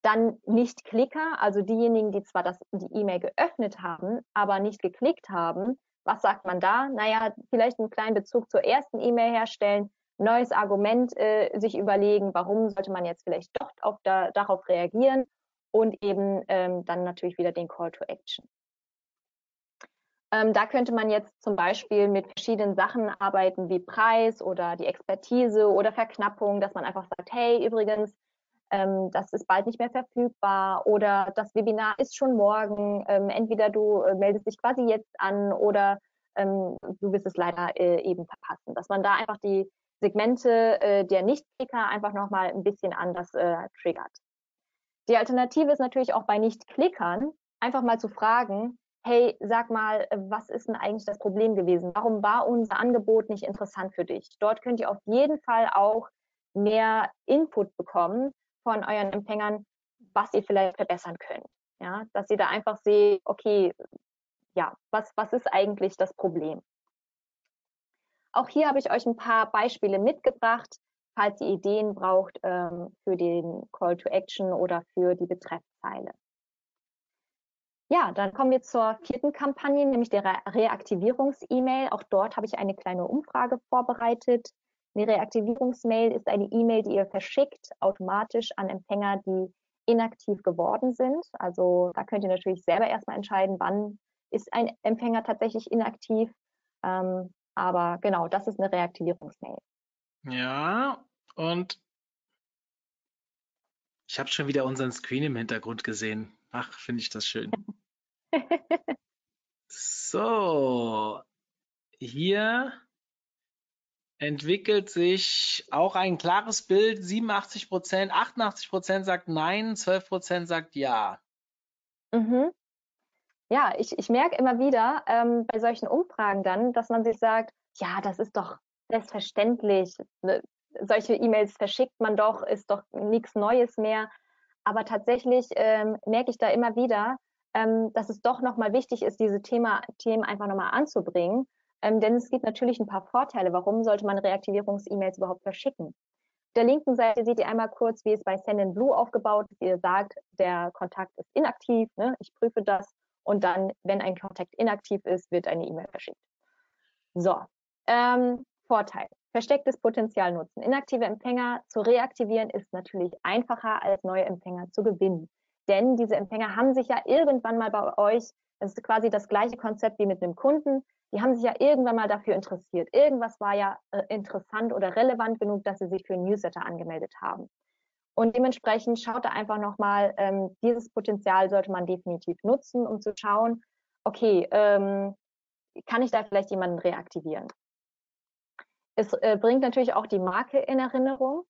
Dann Nicht-Klicker, also diejenigen, die zwar das, die E-Mail geöffnet haben, aber nicht geklickt haben. Was sagt man da? Naja, vielleicht einen kleinen Bezug zur ersten E-Mail herstellen, neues Argument äh, sich überlegen, warum sollte man jetzt vielleicht doch auf da, darauf reagieren und eben ähm, dann natürlich wieder den Call to Action. Ähm, da könnte man jetzt zum Beispiel mit verschiedenen Sachen arbeiten, wie Preis oder die Expertise oder Verknappung, dass man einfach sagt, hey, übrigens, ähm, das ist bald nicht mehr verfügbar oder das Webinar ist schon morgen. Ähm, entweder du äh, meldest dich quasi jetzt an oder ähm, du wirst es leider äh, eben verpassen. Dass man da einfach die Segmente äh, der Nicht-Klicker einfach nochmal ein bisschen anders äh, triggert. Die Alternative ist natürlich auch bei Nicht-Klickern einfach mal zu fragen, hey, sag mal, äh, was ist denn eigentlich das Problem gewesen? Warum war unser Angebot nicht interessant für dich? Dort könnt ihr auf jeden Fall auch mehr Input bekommen, von euren Empfängern, was ihr vielleicht verbessern könnt. Ja, dass ihr da einfach seht, okay, ja, was, was ist eigentlich das Problem? Auch hier habe ich euch ein paar Beispiele mitgebracht, falls ihr Ideen braucht ähm, für den Call to Action oder für die Betreffzeile. Ja, dann kommen wir zur vierten Kampagne, nämlich der Re Reaktivierungs-E-Mail. Auch dort habe ich eine kleine Umfrage vorbereitet. Eine Reaktivierungsmail ist eine E-Mail, die ihr verschickt automatisch an Empfänger, die inaktiv geworden sind. Also da könnt ihr natürlich selber erstmal entscheiden, wann ist ein Empfänger tatsächlich inaktiv. Ähm, aber genau, das ist eine Reaktivierungsmail. Ja, und ich habe schon wieder unseren Screen im Hintergrund gesehen. Ach, finde ich das schön. so, hier entwickelt sich auch ein klares Bild. 87 Prozent, 88 Prozent sagt nein, 12 Prozent sagt ja. Mhm. Ja, ich, ich merke immer wieder ähm, bei solchen Umfragen dann, dass man sich sagt, ja, das ist doch selbstverständlich. Ne? Solche E-Mails verschickt man doch, ist doch nichts Neues mehr. Aber tatsächlich ähm, merke ich da immer wieder, ähm, dass es doch nochmal wichtig ist, diese Thema, Themen einfach nochmal anzubringen ähm, denn es gibt natürlich ein paar Vorteile. Warum sollte man Reaktivierungs-E-Mails überhaupt verschicken? Auf der linken Seite seht ihr einmal kurz, wie es bei Send Blue aufgebaut ist. Ihr sagt, der Kontakt ist inaktiv, ne? ich prüfe das und dann, wenn ein Kontakt inaktiv ist, wird eine E-Mail verschickt. So, ähm, Vorteil. Verstecktes Potenzial nutzen. Inaktive Empfänger zu reaktivieren ist natürlich einfacher als neue Empfänger zu gewinnen. Denn diese Empfänger haben sich ja irgendwann mal bei euch, das ist quasi das gleiche Konzept wie mit einem Kunden, die haben sich ja irgendwann mal dafür interessiert. Irgendwas war ja äh, interessant oder relevant genug, dass sie sich für ein Newsletter angemeldet haben. Und dementsprechend schaut da einfach nochmal, ähm, dieses Potenzial sollte man definitiv nutzen, um zu schauen, okay, ähm, kann ich da vielleicht jemanden reaktivieren? Es äh, bringt natürlich auch die Marke in Erinnerung.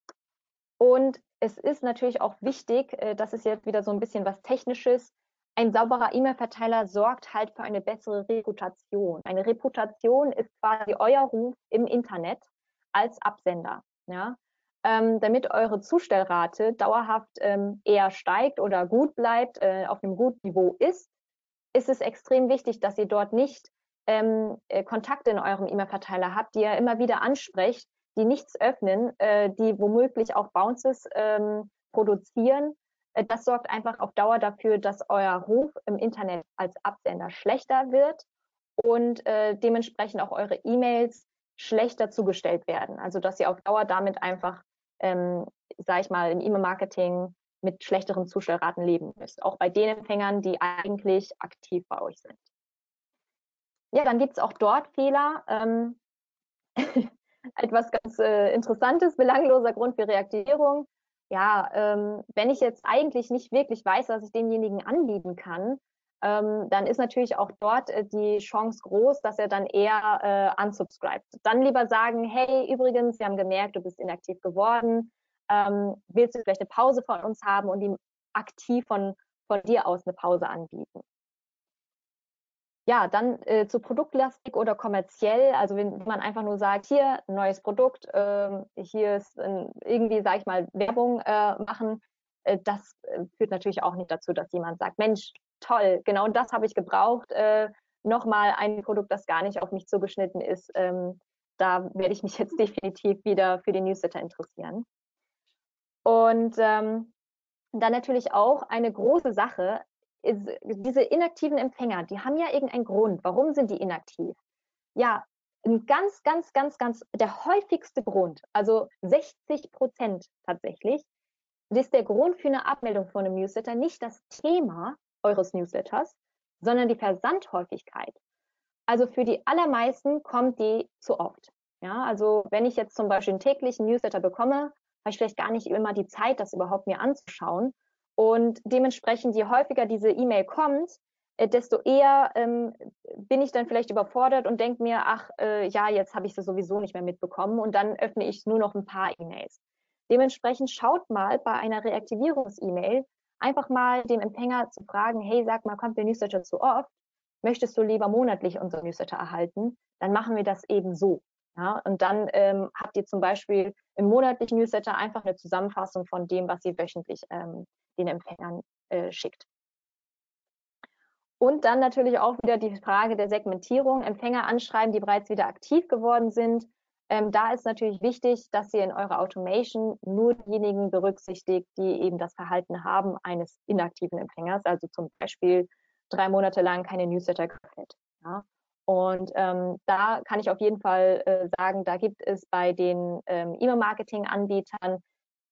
Und es ist natürlich auch wichtig, äh, das ist jetzt wieder so ein bisschen was Technisches, ein sauberer E-Mail-Verteiler sorgt halt für eine bessere Reputation. Eine Reputation ist quasi euer Ruf im Internet als Absender. Ja? Ähm, damit eure Zustellrate dauerhaft ähm, eher steigt oder gut bleibt, äh, auf einem guten Niveau ist, ist es extrem wichtig, dass ihr dort nicht ähm, äh, Kontakte in eurem E-Mail-Verteiler habt, die ihr immer wieder ansprecht, die nichts öffnen, äh, die womöglich auch Bounces ähm, produzieren. Äh, das sorgt einfach auf Dauer dafür, dass euer Ruf im Internet als Absender schlechter wird und äh, dementsprechend auch eure E-Mails schlechter zugestellt werden. Also dass ihr auf Dauer damit einfach, ähm, sage ich mal, im E-Mail-Marketing mit schlechteren Zustellraten leben müsst. Auch bei den Empfängern, die eigentlich aktiv bei euch sind. Ja, dann gibt es auch dort Fehler. Ähm, etwas ganz äh, Interessantes, belangloser Grund für Reaktivierung. Ja, ähm, wenn ich jetzt eigentlich nicht wirklich weiß, was ich demjenigen anbieten kann, ähm, dann ist natürlich auch dort äh, die Chance groß, dass er dann eher äh, unsubscribt. Dann lieber sagen, hey, übrigens, wir haben gemerkt, du bist inaktiv geworden. Ähm, willst du vielleicht eine Pause von uns haben und ihm aktiv von, von dir aus eine Pause anbieten? Ja, dann äh, zu produktlastig oder kommerziell, also wenn man einfach nur sagt, hier neues Produkt, äh, hier ist ein, irgendwie, sage ich mal, Werbung äh, machen, äh, das äh, führt natürlich auch nicht dazu, dass jemand sagt, Mensch, toll, genau das habe ich gebraucht, äh, nochmal ein Produkt, das gar nicht auf mich zugeschnitten ist. Ähm, da werde ich mich jetzt definitiv wieder für den Newsletter interessieren. Und ähm, dann natürlich auch eine große Sache, diese inaktiven Empfänger, die haben ja irgendeinen Grund. Warum sind die inaktiv? Ja, ein ganz, ganz, ganz, ganz, der häufigste Grund, also 60 Prozent tatsächlich, ist der Grund für eine Abmeldung von einem Newsletter nicht das Thema eures Newsletters, sondern die Versandhäufigkeit. Also für die allermeisten kommt die zu oft. Ja, also wenn ich jetzt zum Beispiel einen täglichen Newsletter bekomme, habe ich vielleicht gar nicht immer die Zeit, das überhaupt mir anzuschauen. Und dementsprechend, je häufiger diese E-Mail kommt, äh, desto eher ähm, bin ich dann vielleicht überfordert und denke mir, ach äh, ja, jetzt habe ich sie sowieso nicht mehr mitbekommen und dann öffne ich nur noch ein paar E-Mails. Dementsprechend schaut mal bei einer Reaktivierungs-E-Mail einfach mal den Empfänger zu fragen, hey, sag mal, kommt der Newsletter zu oft? Möchtest du lieber monatlich unseren Newsletter erhalten? Dann machen wir das eben so. Ja, und dann ähm, habt ihr zum Beispiel im monatlichen Newsletter einfach eine Zusammenfassung von dem, was ihr wöchentlich ähm, den Empfängern äh, schickt. Und dann natürlich auch wieder die Frage der Segmentierung. Empfänger anschreiben, die bereits wieder aktiv geworden sind. Ähm, da ist natürlich wichtig, dass ihr in eurer Automation nur diejenigen berücksichtigt, die eben das Verhalten haben eines inaktiven Empfängers, also zum Beispiel drei Monate lang keine Newsletter geöffnet. Ja. Und ähm, da kann ich auf jeden Fall äh, sagen, da gibt es bei den ähm, E-Mail-Marketing-Anbietern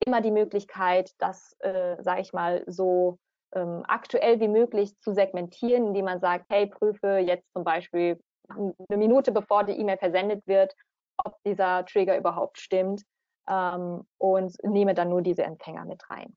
immer die Möglichkeit, das, äh, sage ich mal, so ähm, aktuell wie möglich zu segmentieren, indem man sagt, hey, prüfe jetzt zum Beispiel eine Minute bevor die E-Mail versendet wird, ob dieser Trigger überhaupt stimmt ähm, und nehme dann nur diese Empfänger mit rein.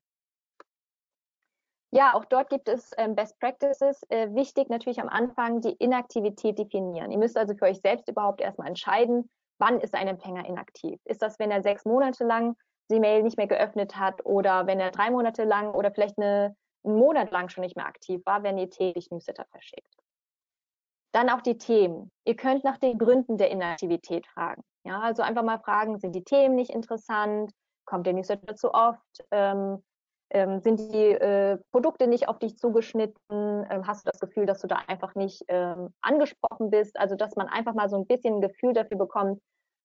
Ja, auch dort gibt es ähm, Best Practices. Äh, wichtig natürlich am Anfang die Inaktivität definieren. Ihr müsst also für euch selbst überhaupt erstmal entscheiden, wann ist ein Empfänger inaktiv. Ist das, wenn er sechs Monate lang die Mail nicht mehr geöffnet hat oder wenn er drei Monate lang oder vielleicht eine, einen Monat lang schon nicht mehr aktiv war, wenn ihr täglich Newsletter verschickt. Dann auch die Themen. Ihr könnt nach den Gründen der Inaktivität fragen. Ja, also einfach mal fragen, sind die Themen nicht interessant? Kommt der Newsletter zu oft? Ähm, ähm, sind die äh, Produkte nicht auf dich zugeschnitten? Ähm, hast du das Gefühl, dass du da einfach nicht ähm, angesprochen bist? Also, dass man einfach mal so ein bisschen ein Gefühl dafür bekommt,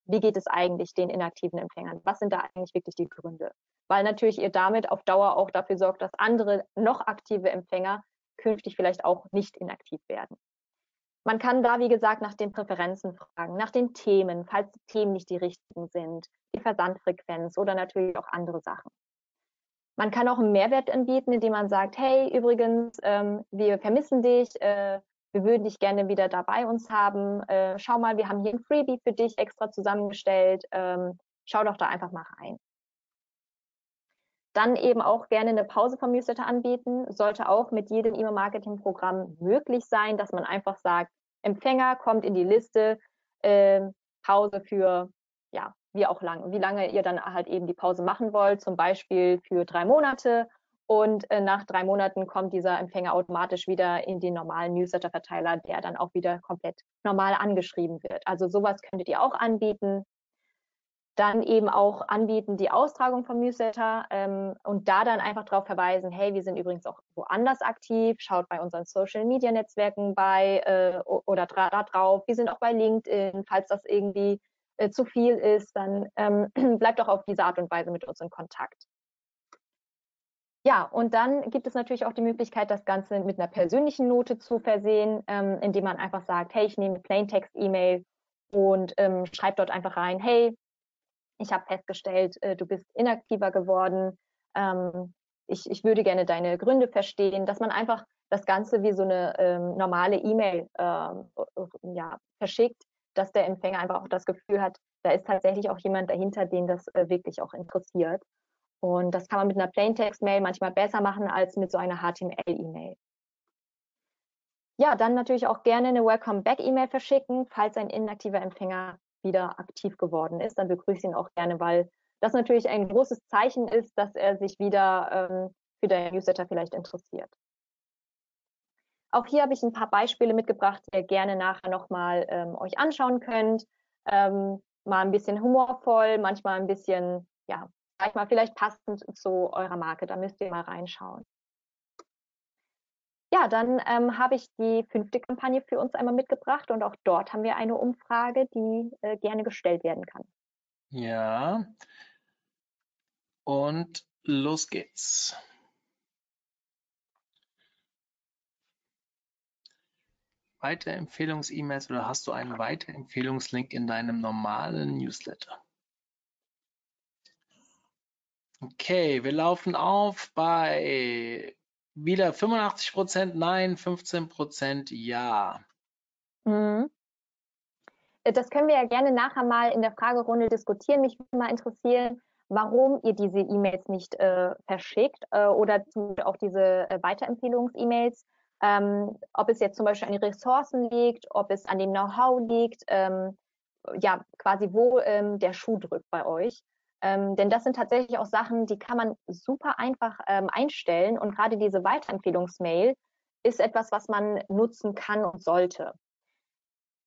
wie geht es eigentlich den inaktiven Empfängern? Was sind da eigentlich wirklich die Gründe? Weil natürlich ihr damit auf Dauer auch dafür sorgt, dass andere noch aktive Empfänger künftig vielleicht auch nicht inaktiv werden. Man kann da, wie gesagt, nach den Präferenzen fragen, nach den Themen, falls die Themen nicht die richtigen sind, die Versandfrequenz oder natürlich auch andere Sachen. Man kann auch einen Mehrwert anbieten, indem man sagt, hey, übrigens, ähm, wir vermissen dich, äh, wir würden dich gerne wieder dabei uns haben. Äh, schau mal, wir haben hier ein Freebie für dich extra zusammengestellt. Ähm, schau doch da einfach mal rein. Dann eben auch gerne eine Pause vom Newsletter anbieten. Sollte auch mit jedem E-Mail-Marketing-Programm möglich sein, dass man einfach sagt, Empfänger kommt in die Liste, äh, Pause für, ja, wie auch lang, wie lange ihr dann halt eben die Pause machen wollt, zum Beispiel für drei Monate. Und äh, nach drei Monaten kommt dieser Empfänger automatisch wieder in den normalen Newsletter-Verteiler, der dann auch wieder komplett normal angeschrieben wird. Also sowas könntet ihr auch anbieten dann eben auch anbieten, die Austragung vom Newsletter ähm, und da dann einfach darauf verweisen, hey, wir sind übrigens auch woanders aktiv, schaut bei unseren Social-Media-Netzwerken bei äh, oder da drauf, wir sind auch bei LinkedIn, falls das irgendwie äh, zu viel ist, dann ähm, bleibt auch auf diese Art und Weise mit uns in Kontakt. Ja, und dann gibt es natürlich auch die Möglichkeit, das Ganze mit einer persönlichen Note zu versehen, ähm, indem man einfach sagt, hey, ich nehme Plaintext-E-Mail und ähm, schreibt dort einfach rein, hey, ich habe festgestellt, äh, du bist inaktiver geworden. Ähm, ich, ich würde gerne deine Gründe verstehen, dass man einfach das Ganze wie so eine ähm, normale E-Mail ähm, ja, verschickt, dass der Empfänger einfach auch das Gefühl hat, da ist tatsächlich auch jemand dahinter, den das äh, wirklich auch interessiert. Und das kann man mit einer Plaintext-Mail manchmal besser machen als mit so einer HTML-E-Mail. Ja, dann natürlich auch gerne eine Welcome-Back-E-Mail verschicken, falls ein inaktiver Empfänger wieder aktiv geworden ist, dann begrüße ich ihn auch gerne, weil das natürlich ein großes Zeichen ist, dass er sich wieder ähm, für dein Newsletter vielleicht interessiert. Auch hier habe ich ein paar Beispiele mitgebracht, die ihr gerne nachher nochmal ähm, euch anschauen könnt. Ähm, mal ein bisschen humorvoll, manchmal ein bisschen, ja, sag mal, vielleicht passend zu eurer Marke. Da müsst ihr mal reinschauen. Ja, dann ähm, habe ich die fünfte Kampagne für uns einmal mitgebracht und auch dort haben wir eine Umfrage, die äh, gerne gestellt werden kann. Ja. Und los geht's. Weiterempfehlungs-E-Mails oder hast du einen Weiterempfehlungslink in deinem normalen Newsletter? Okay, wir laufen auf bei wieder 85 Prozent Nein, 15 Prozent Ja. Mhm. Äh, das können wir ja gerne nachher mal in der Fragerunde diskutieren. Mich würde mal interessieren, warum ihr diese E-Mails nicht äh, verschickt äh, oder auch diese äh, Weiterempfehlungs-E-Mails. Ähm, ob es jetzt zum Beispiel an den Ressourcen liegt, ob es an dem Know-how liegt, ähm, ja, quasi wo ähm, der Schuh drückt bei euch. Ähm, denn das sind tatsächlich auch Sachen, die kann man super einfach ähm, einstellen. Und gerade diese Weiterempfehlungsmail ist etwas, was man nutzen kann und sollte.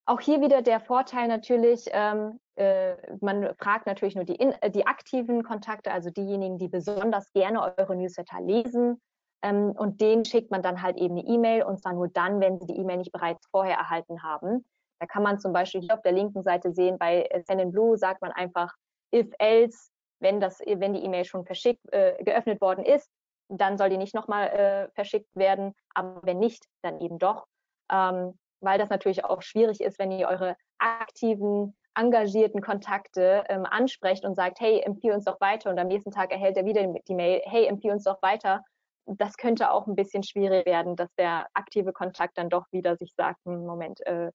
Auch hier wieder der Vorteil natürlich, ähm, äh, man fragt natürlich nur die, in, äh, die aktiven Kontakte, also diejenigen, die besonders gerne eure Newsletter lesen. Ähm, und denen schickt man dann halt eben eine E-Mail und zwar nur dann, wenn sie die E-Mail nicht bereits vorher erhalten haben. Da kann man zum Beispiel hier auf der linken Seite sehen, bei Send Blue sagt man einfach, if else, wenn das, wenn die E-Mail schon verschickt, äh, geöffnet worden ist, dann soll die nicht nochmal äh, verschickt werden. Aber wenn nicht, dann eben doch. Ähm, weil das natürlich auch schwierig ist, wenn ihr eure aktiven, engagierten Kontakte ähm, ansprecht und sagt, hey, empfehle uns doch weiter und am nächsten Tag erhält er wieder die Mail, hey, empfehle uns doch weiter. Das könnte auch ein bisschen schwierig werden, dass der aktive Kontakt dann doch wieder sich sagt, hm, Moment, äh,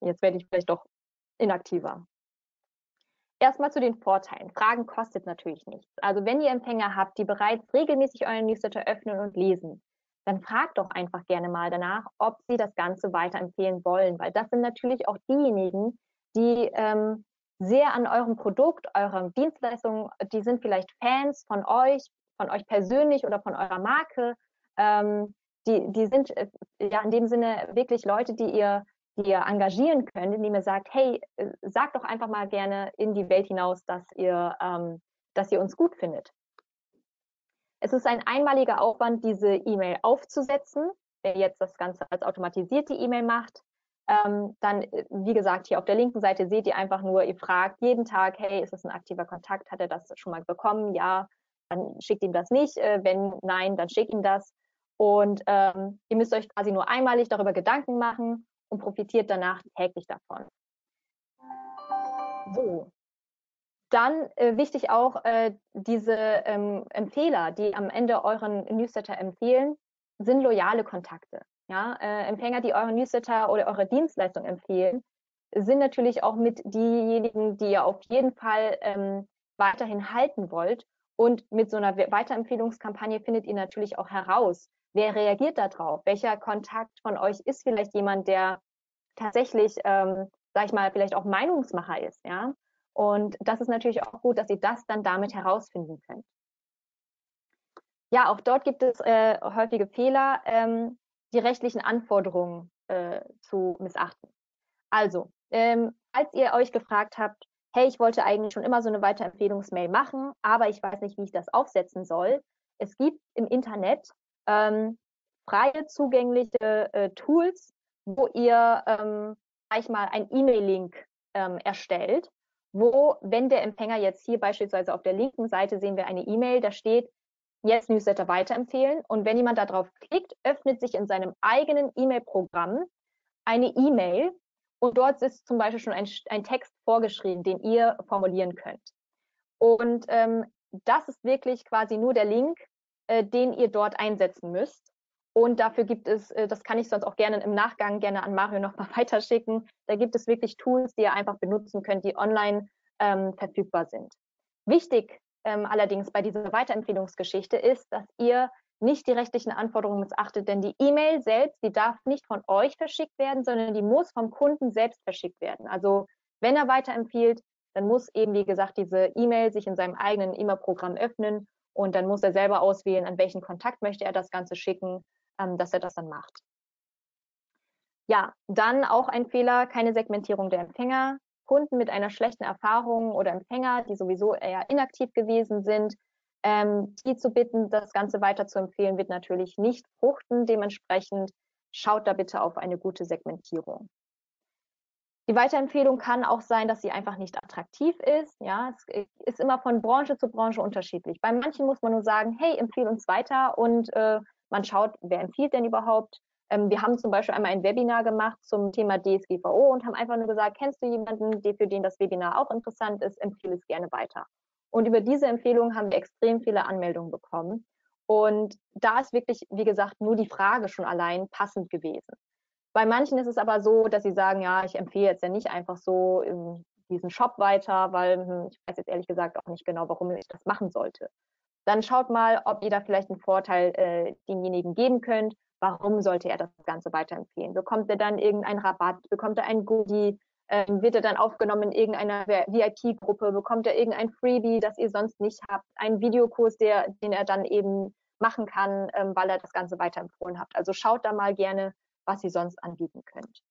jetzt werde ich vielleicht doch inaktiver. Erstmal zu den Vorteilen. Fragen kostet natürlich nichts. Also wenn ihr Empfänger habt, die bereits regelmäßig euren Newsletter öffnen und lesen, dann fragt doch einfach gerne mal danach, ob sie das Ganze weiterempfehlen wollen, weil das sind natürlich auch diejenigen, die ähm, sehr an eurem Produkt, eurer Dienstleistung, die sind vielleicht Fans von euch, von euch persönlich oder von eurer Marke. Ähm, die, die sind äh, ja in dem Sinne wirklich Leute, die ihr die ihr engagieren könnt, indem ihr sagt, hey, äh, sagt doch einfach mal gerne in die Welt hinaus, dass ihr, ähm, dass ihr uns gut findet. Es ist ein einmaliger Aufwand, diese E-Mail aufzusetzen. Wer jetzt das Ganze als automatisierte E-Mail macht, ähm, dann, äh, wie gesagt, hier auf der linken Seite seht ihr einfach nur, ihr fragt jeden Tag, hey, ist das ein aktiver Kontakt? Hat er das schon mal bekommen? Ja, dann schickt ihm das nicht. Äh, wenn nein, dann schickt ihm das. Und ähm, ihr müsst euch quasi nur einmalig darüber Gedanken machen und profitiert danach täglich davon. So. Dann äh, wichtig auch, äh, diese ähm, Empfehler, die am Ende euren Newsletter empfehlen, sind loyale Kontakte. Ja? Äh, Empfänger, die euren Newsletter oder eure Dienstleistung empfehlen, sind natürlich auch mit diejenigen, die ihr auf jeden Fall ähm, weiterhin halten wollt Und mit so einer Weiterempfehlungskampagne findet ihr natürlich auch heraus, wer reagiert darauf, welcher Kontakt von euch ist vielleicht jemand, der tatsächlich, ähm, sag ich mal, vielleicht auch Meinungsmacher ist, ja. Und das ist natürlich auch gut, dass ihr das dann damit herausfinden könnt. Ja, auch dort gibt es äh, häufige Fehler, ähm, die rechtlichen Anforderungen äh, zu missachten. Also, ähm, als ihr euch gefragt habt, hey, ich wollte eigentlich schon immer so eine Weiterempfehlungsmail machen, aber ich weiß nicht, wie ich das aufsetzen soll. Es gibt im Internet ähm, freie zugängliche äh, Tools, wo ihr, ähm, sag mal, ein E-Mail-Link ähm, erstellt, wo, wenn der Empfänger jetzt hier beispielsweise auf der linken Seite sehen wir eine E-Mail, da steht, jetzt Newsletter weiterempfehlen. Und wenn jemand darauf klickt, öffnet sich in seinem eigenen E-Mail-Programm eine E-Mail und dort ist zum Beispiel schon ein, ein, Text vorgeschrieben, den ihr formulieren könnt. Und ähm, das ist wirklich quasi nur der Link, äh, den ihr dort einsetzen müsst. Und dafür gibt es, äh, das kann ich sonst auch gerne im Nachgang gerne an Mario nochmal weiterschicken, da gibt es wirklich Tools, die ihr einfach benutzen könnt, die online ähm, verfügbar sind. Wichtig ähm, allerdings bei dieser Weiterempfehlungsgeschichte ist, dass ihr nicht die rechtlichen Anforderungen missachtet, denn die E-Mail selbst, die darf nicht von euch verschickt werden, sondern die muss vom Kunden selbst verschickt werden. Also wenn er weiterempfiehlt, dann muss eben, wie gesagt, diese E-Mail sich in seinem eigenen E-Mail-Programm öffnen und dann muss er selber auswählen, an welchen Kontakt möchte er das Ganze schicken, ähm, dass er das dann macht. Ja, dann auch ein Fehler, keine Segmentierung der Empfänger. Kunden mit einer schlechten Erfahrung oder Empfänger, die sowieso eher inaktiv gewesen sind, ähm, die zu bitten, das Ganze weiter zu empfehlen, wird natürlich nicht fruchten. Dementsprechend schaut da bitte auf eine gute Segmentierung. Die Weiterempfehlung kann auch sein, dass sie einfach nicht attraktiv ist. Ja, es ist immer von Branche zu Branche unterschiedlich. Bei manchen muss man nur sagen, hey, empfehle uns weiter und äh, man schaut, wer empfiehlt denn überhaupt. Ähm, wir haben zum Beispiel einmal ein Webinar gemacht zum Thema DSGVO und haben einfach nur gesagt, kennst du jemanden, für den das Webinar auch interessant ist, empfehle es gerne weiter. Und über diese Empfehlung haben wir extrem viele Anmeldungen bekommen. Und da ist wirklich, wie gesagt, nur die Frage schon allein passend gewesen. Bei manchen ist es aber so, dass sie sagen, ja, ich empfehle jetzt ja nicht einfach so diesen Shop weiter, weil hm, ich weiß jetzt ehrlich gesagt auch nicht genau, warum ich das machen sollte. Dann schaut mal, ob ihr da vielleicht einen Vorteil äh, demjenigen geben könnt Warum sollte er das Ganze weiterempfehlen? Bekommt er dann irgendeinen Rabatt? Bekommt er ein Goodie? Ähm, wird er dann aufgenommen in irgendeiner VIP-Gruppe? Bekommt er irgendein Freebie, das ihr sonst nicht habt? Einen Videokurs, der, den er dann eben machen kann, ähm, weil er das Ganze weiterempfohlen habt. Also schaut da mal gerne, was ihr sonst anbieten könnt.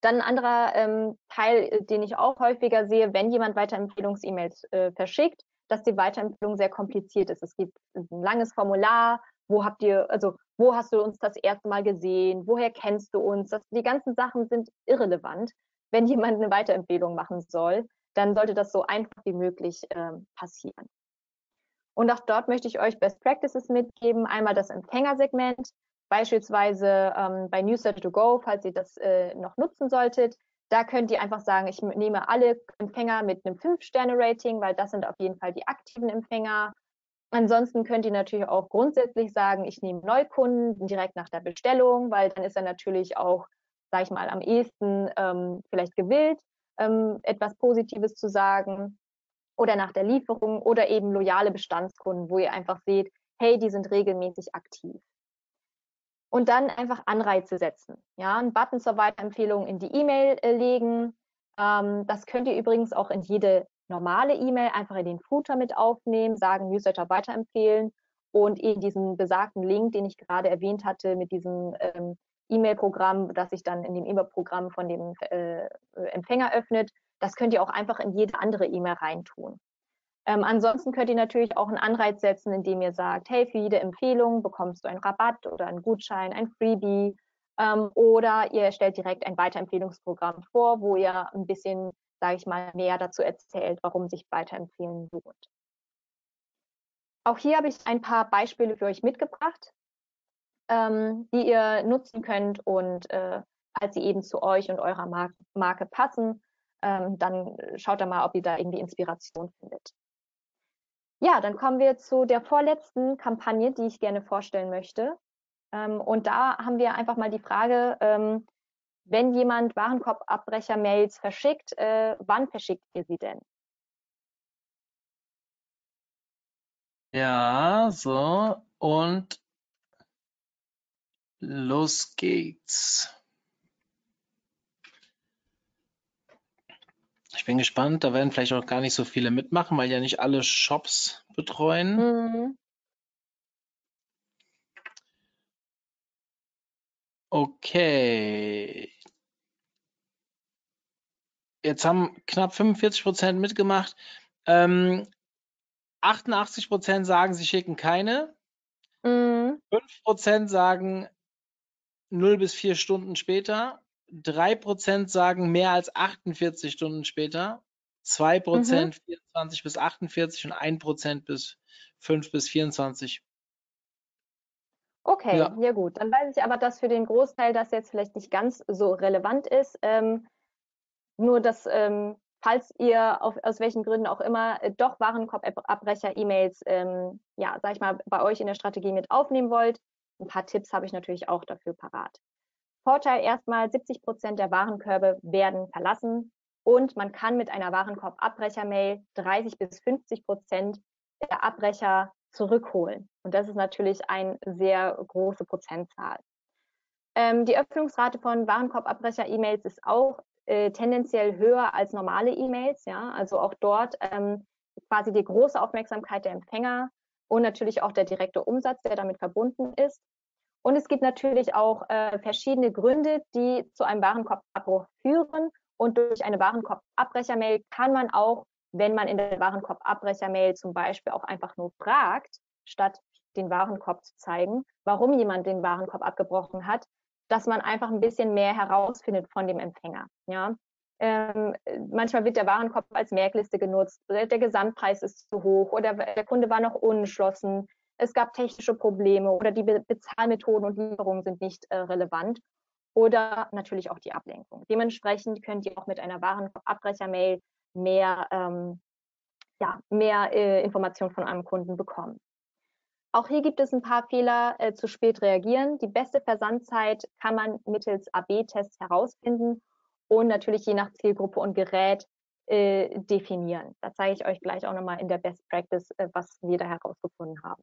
Dann ein anderer ähm, Teil, äh, den ich auch häufiger sehe, wenn jemand Weiterempfehlungs-E-Mails äh, verschickt, dass die Weiterempfehlung sehr kompliziert ist. Es gibt ein langes Formular, wo habt ihr, also wo hast du uns das erste Mal gesehen, woher kennst du uns? Das, die ganzen Sachen sind irrelevant. Wenn jemand eine Weiterempfehlung machen soll, dann sollte das so einfach wie möglich äh, passieren. Und auch dort möchte ich euch Best Practices mitgeben. Einmal das Empfängersegment, beispielsweise ähm, bei Newsletter to Go, falls ihr das äh, noch nutzen solltet. Da könnt ihr einfach sagen, ich nehme alle Empfänger mit einem 5-Sterne-Rating, weil das sind auf jeden Fall die aktiven Empfänger Ansonsten könnt ihr natürlich auch grundsätzlich sagen, ich nehme Neukunden direkt nach der Bestellung, weil dann ist er natürlich auch, sage ich mal, am ehesten ähm, vielleicht gewillt, ähm, etwas Positives zu sagen oder nach der Lieferung oder eben loyale Bestandskunden, wo ihr einfach seht, hey, die sind regelmäßig aktiv. Und dann einfach Anreize setzen. Ja, einen Button zur Weiterempfehlung in die E-Mail äh, legen. Ähm, das könnt ihr übrigens auch in jede normale E-Mail einfach in den Footer mit aufnehmen, sagen, Newsletter weiterempfehlen und eben diesen besagten Link, den ich gerade erwähnt hatte, mit diesem ähm, E-Mail-Programm, das sich dann in dem E-Mail-Programm von dem äh, Empfänger öffnet, das könnt ihr auch einfach in jede andere E-Mail reintun. Ähm, ansonsten könnt ihr natürlich auch einen Anreiz setzen, indem ihr sagt, hey, für jede Empfehlung bekommst du einen Rabatt oder einen Gutschein, ein Freebie. Ähm, oder ihr stellt direkt ein Weiterempfehlungsprogramm vor, wo ihr ein bisschen sage ich mal, mehr dazu erzählt, warum sich weiterempfehlen lohnt. Auch hier habe ich ein paar Beispiele für euch mitgebracht, ähm, die ihr nutzen könnt und äh, als sie eben zu euch und eurer Mar Marke passen, ähm, dann schaut da mal, ob ihr da irgendwie Inspiration findet. Ja, dann kommen wir zu der vorletzten Kampagne, die ich gerne vorstellen möchte. Ähm, und da haben wir einfach mal die Frage, ähm, wenn jemand Warenkorbabbrecher-Mails verschickt, äh, wann verschickt ihr sie denn? Ja, so. Und los geht's. Ich bin gespannt, da werden vielleicht auch gar nicht so viele mitmachen, weil ja nicht alle Shops betreuen. Mhm. Okay. Jetzt haben knapp 45 Prozent mitgemacht. Ähm, 88 Prozent sagen, sie schicken keine. Mhm. 5 Prozent sagen 0 bis 4 Stunden später. 3 Prozent sagen mehr als 48 Stunden später. 2 Prozent 24 bis 48 und 1 Prozent bis 5 bis 24. Okay, Ja. ja. gut. Dann weiß ich aber, dass für den Großteil das jetzt vielleicht nicht ganz so relevant ist. Ähm, nur, dass, ähm, falls ihr auf, aus welchen Gründen auch immer äh, doch Warenkorbabbrecher-E-Mails, ähm, ja, sag ich mal, bei euch in der Strategie mit aufnehmen wollt, ein paar Tipps habe ich natürlich auch dafür parat. Vorteil erstmal, 70 Prozent der Warenkörbe werden verlassen und man kann mit einer Warenkorbabbrecher-Mail 30 bis 50 Prozent der Abbrecher zurückholen. Und das ist natürlich eine sehr große Prozentzahl. Ähm, die Öffnungsrate von Warenkorbabbrecher-E-Mails ist auch äh, tendenziell höher als normale E-Mails. Ja? Also auch dort ähm, quasi die große Aufmerksamkeit der Empfänger und natürlich auch der direkte Umsatz, der damit verbunden ist. Und es gibt natürlich auch äh, verschiedene Gründe, die zu einem Warenkorbabbruch führen. Und durch eine Warenkorbabbrecher-Mail kann man auch, wenn man in der Warenkorbabbrecher-Mail zum Beispiel auch einfach nur fragt, statt den Warenkorb zu zeigen, warum jemand den Warenkorb abgebrochen hat, dass man einfach ein bisschen mehr herausfindet von dem Empfänger. Ja? Ähm, manchmal wird der Warenkorb als Merkliste genutzt, der Gesamtpreis ist zu hoch oder der Kunde war noch unentschlossen, es gab technische Probleme oder die Be Bezahlmethoden und Lieferungen sind nicht äh, relevant oder natürlich auch die Ablenkung. Dementsprechend könnt ihr auch mit einer Warenkorbabbrecher-Mail mehr, ähm, ja, mehr äh, Informationen von einem Kunden bekommen. Auch hier gibt es ein paar Fehler, äh, zu spät reagieren. Die beste Versandzeit kann man mittels AB-Tests herausfinden und natürlich je nach Zielgruppe und Gerät äh, definieren. Da zeige ich euch gleich auch nochmal in der Best Practice, äh, was wir da herausgefunden haben.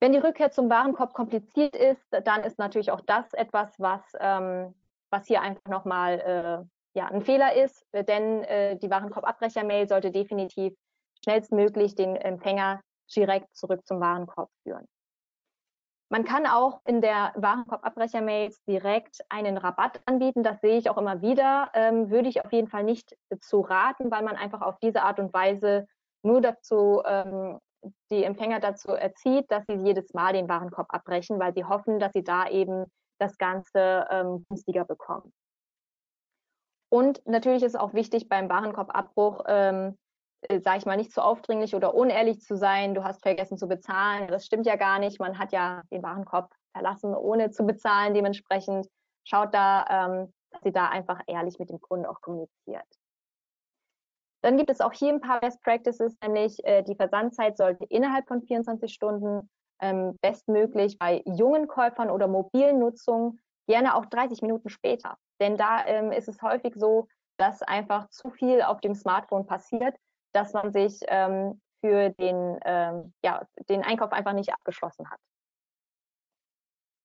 Wenn die Rückkehr zum Warenkorb kompliziert ist, dann ist natürlich auch das etwas, was, ähm, was hier einfach nochmal äh, ja, ein Fehler ist, denn äh, die Warenkorbabbrecher-Mail sollte definitiv schnellstmöglich den Empfänger direkt zurück zum Warenkorb führen. Man kann auch in der Warenkorbabbrecher-Mails direkt einen Rabatt anbieten. Das sehe ich auch immer wieder. Ähm, würde ich auf jeden Fall nicht zu raten, weil man einfach auf diese Art und Weise nur dazu ähm, die Empfänger dazu erzieht, dass sie jedes Mal den Warenkorb abbrechen, weil sie hoffen, dass sie da eben das Ganze ähm, günstiger bekommen. Und natürlich ist auch wichtig beim Warenkorbabbruch, ähm, äh, sage ich mal, nicht zu aufdringlich oder unehrlich zu sein. Du hast vergessen zu bezahlen. Das stimmt ja gar nicht. Man hat ja den Warenkorb verlassen, ohne zu bezahlen. Dementsprechend schaut da, ähm, dass sie da einfach ehrlich mit dem Kunden auch kommuniziert. Dann gibt es auch hier ein paar Best Practices, nämlich äh, die Versandzeit sollte innerhalb von 24 Stunden ähm, bestmöglich bei jungen Käufern oder mobilen Nutzungen gerne auch 30 Minuten später. Denn da ähm, ist es häufig so, dass einfach zu viel auf dem Smartphone passiert, dass man sich ähm, für den, ähm, ja, den Einkauf einfach nicht abgeschlossen hat.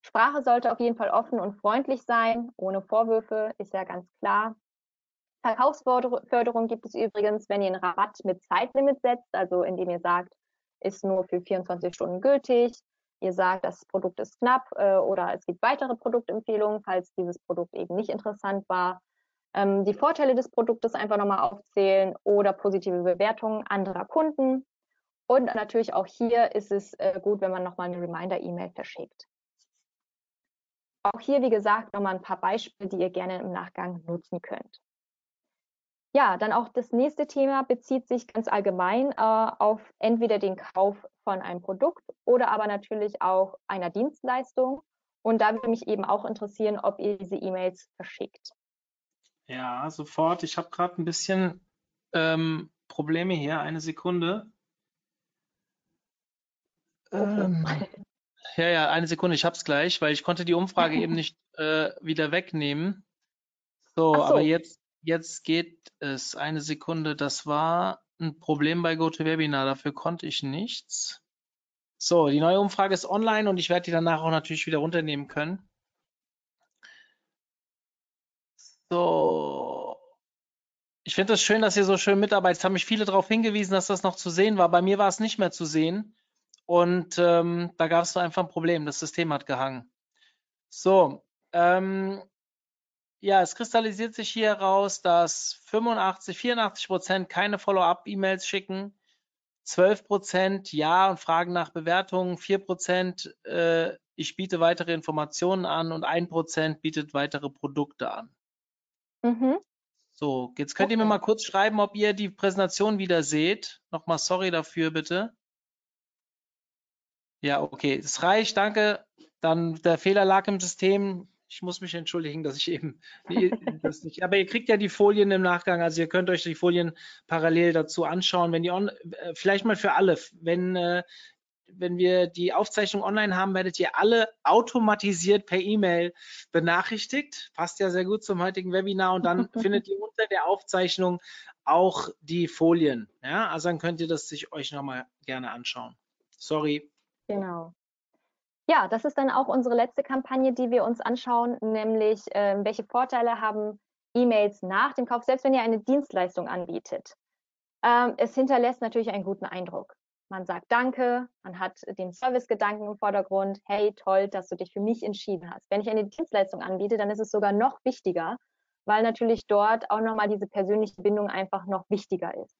Sprache sollte auf jeden Fall offen und freundlich sein, ohne Vorwürfe, ist ja ganz klar. Verkaufsförderung gibt es übrigens, wenn ihr einen Rabatt mit Zeitlimit setzt, also indem ihr sagt, ist nur für 24 Stunden gültig. Ihr sagt, das Produkt ist knapp äh, oder es gibt weitere Produktempfehlungen, falls dieses Produkt eben nicht interessant war. Ähm, die Vorteile des Produktes einfach nochmal aufzählen oder positive Bewertungen anderer Kunden. Und natürlich auch hier ist es äh, gut, wenn man nochmal eine Reminder-E-Mail verschickt. Auch hier, wie gesagt, nochmal ein paar Beispiele, die ihr gerne im Nachgang nutzen könnt. Ja, dann auch das nächste Thema bezieht sich ganz allgemein äh, auf entweder den Kauf von einem Produkt oder aber natürlich auch einer Dienstleistung. Und da würde mich eben auch interessieren, ob ihr diese E-Mails verschickt. Ja, sofort. Ich habe gerade ein bisschen ähm, Probleme hier. Eine Sekunde. Ähm, ja, ja, eine Sekunde. Ich habe es gleich, weil ich konnte die Umfrage eben nicht äh, wieder wegnehmen. So, so. aber jetzt, jetzt geht es. Eine Sekunde. Das war ein Problem bei GoToWebinar, dafür konnte ich nichts. So, die neue Umfrage ist online und ich werde die danach auch natürlich wieder runternehmen können. So. Ich finde es das schön, dass ihr so schön mitarbeitet. Es haben mich viele darauf hingewiesen, dass das noch zu sehen war. Bei mir war es nicht mehr zu sehen. Und ähm, da gab es einfach ein Problem. Das System hat gehangen. So, ähm, ja, es kristallisiert sich hier heraus, dass 85, 84 Prozent keine Follow-up-E-Mails schicken, 12 Prozent ja und fragen nach Bewertungen, 4 Prozent äh, ich biete weitere Informationen an und 1 Prozent bietet weitere Produkte an. Mhm. So, jetzt könnt okay. ihr mir mal kurz schreiben, ob ihr die Präsentation wieder seht. Nochmal sorry dafür, bitte. Ja, okay, es reicht, danke. Dann der Fehler lag im System. Ich muss mich entschuldigen, dass ich eben das nicht. Aber ihr kriegt ja die Folien im Nachgang, also ihr könnt euch die Folien parallel dazu anschauen. Wenn die on, äh, vielleicht mal für alle, wenn äh, wenn wir die Aufzeichnung online haben, werdet ihr alle automatisiert per E-Mail benachrichtigt. Passt ja sehr gut zum heutigen Webinar. Und dann findet ihr unter der Aufzeichnung auch die Folien. Ja, also dann könnt ihr das sich euch nochmal gerne anschauen. Sorry. Genau. Ja, das ist dann auch unsere letzte Kampagne, die wir uns anschauen, nämlich äh, welche Vorteile haben E-Mails nach dem Kauf, selbst wenn ihr eine Dienstleistung anbietet. Ähm, es hinterlässt natürlich einen guten Eindruck. Man sagt Danke, man hat den Servicegedanken im Vordergrund. Hey, toll, dass du dich für mich entschieden hast. Wenn ich eine Dienstleistung anbiete, dann ist es sogar noch wichtiger, weil natürlich dort auch nochmal diese persönliche Bindung einfach noch wichtiger ist.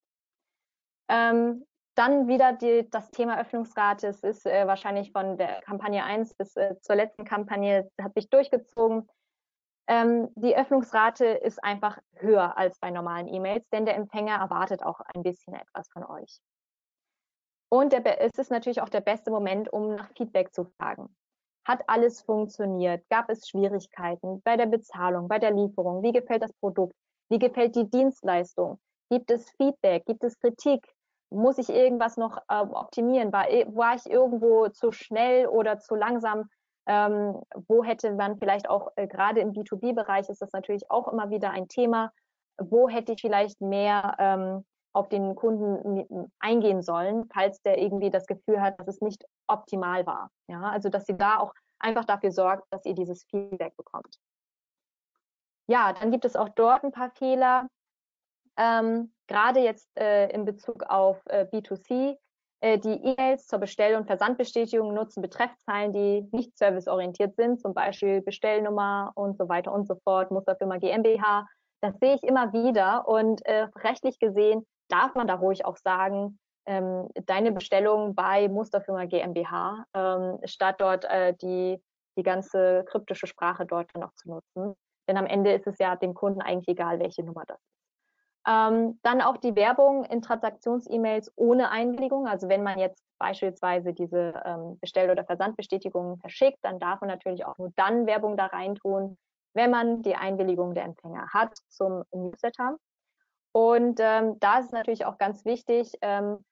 Ähm, dann wieder die, das Thema Öffnungsrate. Es ist äh, wahrscheinlich von der Kampagne 1 bis äh, zur letzten Kampagne, hat sich durchgezogen. Ähm, die Öffnungsrate ist einfach höher als bei normalen E-Mails, denn der Empfänger erwartet auch ein bisschen etwas von euch. Und der, es ist natürlich auch der beste Moment, um nach Feedback zu fragen. Hat alles funktioniert? Gab es Schwierigkeiten bei der Bezahlung, bei der Lieferung? Wie gefällt das Produkt? Wie gefällt die Dienstleistung? Gibt es Feedback? Gibt es Kritik? Muss ich irgendwas noch äh, optimieren? War, war ich irgendwo zu schnell oder zu langsam? Ähm, wo hätte man vielleicht auch, äh, gerade im B2B-Bereich ist das natürlich auch immer wieder ein Thema, wo hätte ich vielleicht mehr ähm, auf den Kunden eingehen sollen, falls der irgendwie das Gefühl hat, dass es nicht optimal war. Ja, also dass sie da auch einfach dafür sorgt, dass ihr dieses Feedback bekommt. Ja, dann gibt es auch dort ein paar Fehler, ähm, gerade jetzt äh, in Bezug auf äh, B2C, äh, die E-Mails zur Bestell- und Versandbestätigung nutzen Betreffzeilen, die nicht serviceorientiert sind, zum Beispiel Bestellnummer und so weiter und so fort, Musterfirma GmbH. Das sehe ich immer wieder und äh, rechtlich gesehen darf man da ruhig auch sagen, ähm, deine Bestellung bei Musterfirma GmbH, ähm, statt dort äh, die, die ganze kryptische Sprache dort noch zu nutzen. Denn am Ende ist es ja dem Kunden eigentlich egal, welche Nummer das ist. Ähm, dann auch die Werbung in Transaktions-E-Mails ohne Einwilligung. Also wenn man jetzt beispielsweise diese ähm, Bestell- oder Versandbestätigungen verschickt, dann darf man natürlich auch nur dann Werbung da reintun, wenn man die Einwilligung der Empfänger hat zum Newsletter. Und ähm, da ist es natürlich auch ganz wichtig, ähm,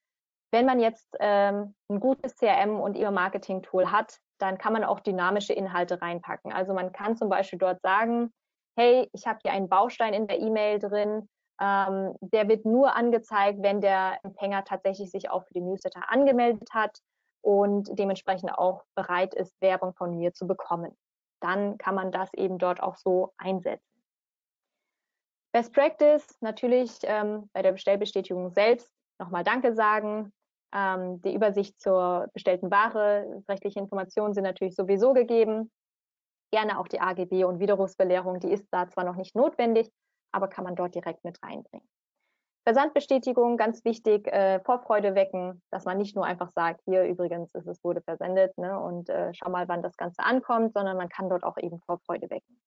wenn man jetzt ähm, ein gutes CRM und E-Mail-Marketing-Tool hat, dann kann man auch dynamische Inhalte reinpacken. Also man kann zum Beispiel dort sagen, hey, ich habe hier einen Baustein in der E-Mail drin, ähm, der wird nur angezeigt, wenn der Empfänger tatsächlich sich auch für den Newsletter angemeldet hat und dementsprechend auch bereit ist, Werbung von mir zu bekommen. Dann kann man das eben dort auch so einsetzen. Best Practice natürlich ähm, bei der Bestellbestätigung selbst nochmal Danke sagen. Ähm, die Übersicht zur bestellten Ware, rechtliche Informationen sind natürlich sowieso gegeben. Gerne auch die AGB und Widerrufsbelehrung, die ist da zwar noch nicht notwendig, aber kann man dort direkt mit reinbringen. Versandbestätigung, ganz wichtig, äh, Vorfreude wecken, dass man nicht nur einfach sagt, hier übrigens ist es wurde versendet ne, und äh, schau mal, wann das Ganze ankommt, sondern man kann dort auch eben Vorfreude wecken.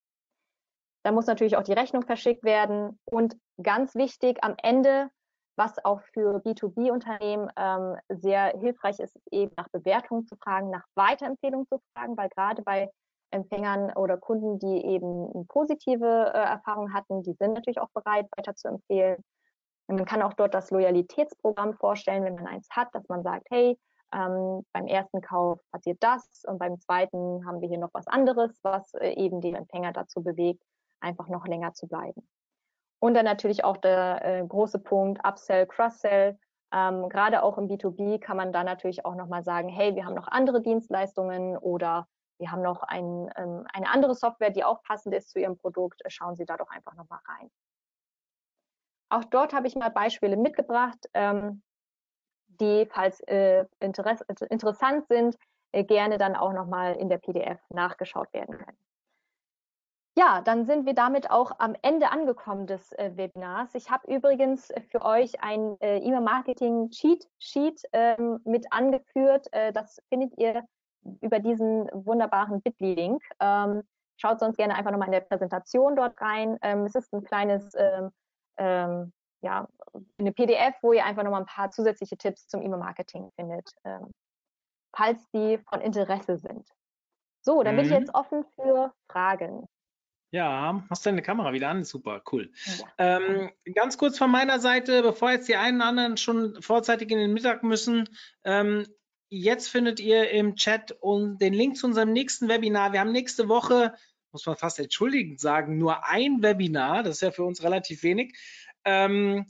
Da muss natürlich auch die Rechnung verschickt werden und ganz wichtig am Ende, was auch für B2B-Unternehmen ähm, sehr hilfreich ist, eben nach Bewertungen zu fragen, nach Weiterempfehlungen zu fragen, weil gerade bei Empfängern oder Kunden, die eben eine positive äh, Erfahrung hatten, die sind natürlich auch bereit, weiter zu empfehlen. Und man kann auch dort das Loyalitätsprogramm vorstellen, wenn man eins hat, dass man sagt, hey, ähm, beim ersten Kauf passiert das und beim zweiten haben wir hier noch was anderes, was äh, eben den Empfänger dazu bewegt, einfach noch länger zu bleiben. Und dann natürlich auch der äh, große Punkt Upsell, Cross-Sell. Ähm, Gerade auch im B2B kann man da natürlich auch nochmal sagen, hey, wir haben noch andere Dienstleistungen oder wir haben noch ein, ähm, eine andere Software, die auch passend ist zu Ihrem Produkt. Schauen Sie da doch einfach nochmal rein. Auch dort habe ich mal Beispiele mitgebracht, ähm, die, falls äh, Interess interessant sind, äh, gerne dann auch nochmal in der PDF nachgeschaut werden können. Ja, dann sind wir damit auch am Ende angekommen des äh, Webinars. Ich habe übrigens für euch ein äh, E-Mail-Marketing-Cheat Sheet ähm, mit angeführt. Äh, das findet ihr über diesen wunderbaren Bitly-Link. Ähm, schaut sonst gerne einfach nochmal in der Präsentation dort rein. Ähm, es ist ein kleines, ähm, ähm, ja, eine PDF, wo ihr einfach nochmal ein paar zusätzliche Tipps zum E-Mail-Marketing findet, ähm, falls die von Interesse sind. So, dann mhm. bin ich mhm. jetzt offen für Fragen. Ja, hast deine Kamera wieder an? Super, cool. Ja. Ähm, ganz kurz von meiner Seite, bevor jetzt die einen oder anderen schon vorzeitig in den Mittag müssen, ähm, jetzt findet ihr im Chat den Link zu unserem nächsten Webinar. Wir haben nächste Woche, muss man fast entschuldigend sagen, nur ein Webinar. Das ist ja für uns relativ wenig. Ähm,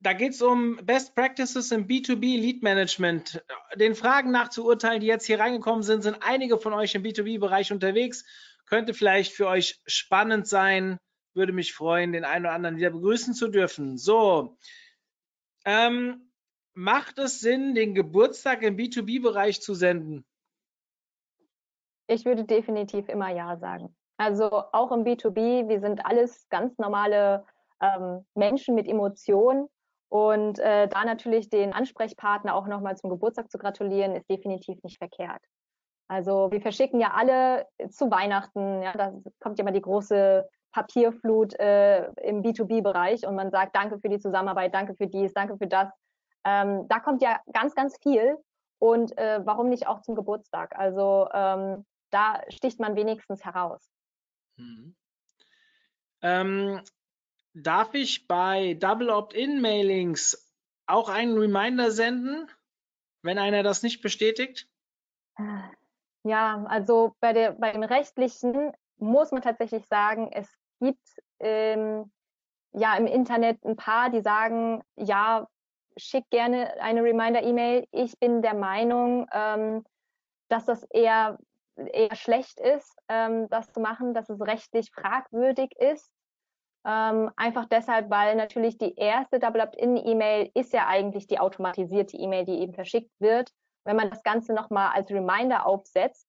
da geht es um Best Practices im B2B Lead Management. Den Fragen nach zu urteilen, die jetzt hier reingekommen sind, sind einige von euch im B2B-Bereich unterwegs. Könnte vielleicht für euch spannend sein. Würde mich freuen, den einen oder anderen wieder begrüßen zu dürfen. So, ähm, macht es Sinn, den Geburtstag im B2B-Bereich zu senden? Ich würde definitiv immer Ja sagen. Also auch im B2B, wir sind alles ganz normale ähm, Menschen mit Emotionen. Und äh, da natürlich den Ansprechpartner auch nochmal zum Geburtstag zu gratulieren, ist definitiv nicht verkehrt. Also wir verschicken ja alle zu Weihnachten, ja, da kommt ja mal die große Papierflut äh, im B2B-Bereich und man sagt, danke für die Zusammenarbeit, danke für dies, danke für das. Ähm, da kommt ja ganz, ganz viel und äh, warum nicht auch zum Geburtstag? Also ähm, da sticht man wenigstens heraus. Mhm. Ähm, darf ich bei Double Opt-in-Mailings auch einen Reminder senden, wenn einer das nicht bestätigt? Ja, also bei, der, bei dem rechtlichen muss man tatsächlich sagen, es gibt ähm, ja im Internet ein paar, die sagen, ja, schick gerne eine Reminder-E-Mail. Ich bin der Meinung, ähm, dass das eher, eher schlecht ist, ähm, das zu machen, dass es rechtlich fragwürdig ist. Ähm, einfach deshalb, weil natürlich die erste Double Opt-in-E-Mail ist ja eigentlich die automatisierte E-Mail, die eben verschickt wird. Wenn man das Ganze nochmal als Reminder aufsetzt,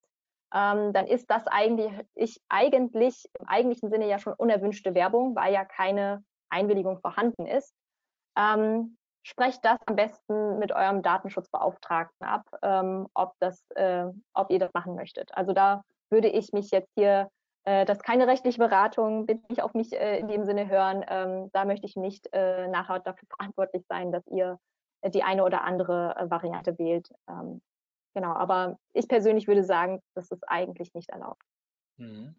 ähm, dann ist das eigentlich, ich, eigentlich im eigentlichen Sinne ja schon unerwünschte Werbung, weil ja keine Einwilligung vorhanden ist. Ähm, sprecht das am besten mit eurem Datenschutzbeauftragten ab, ähm, ob, das, äh, ob ihr das machen möchtet. Also da würde ich mich jetzt hier, äh, das ist keine rechtliche Beratung, bitte nicht auf mich äh, in dem Sinne hören. Ähm, da möchte ich nicht äh, nachher dafür verantwortlich sein, dass ihr die eine oder andere äh, Variante wählt. Ähm, genau, aber ich persönlich würde sagen, das ist eigentlich nicht erlaubt. Mhm.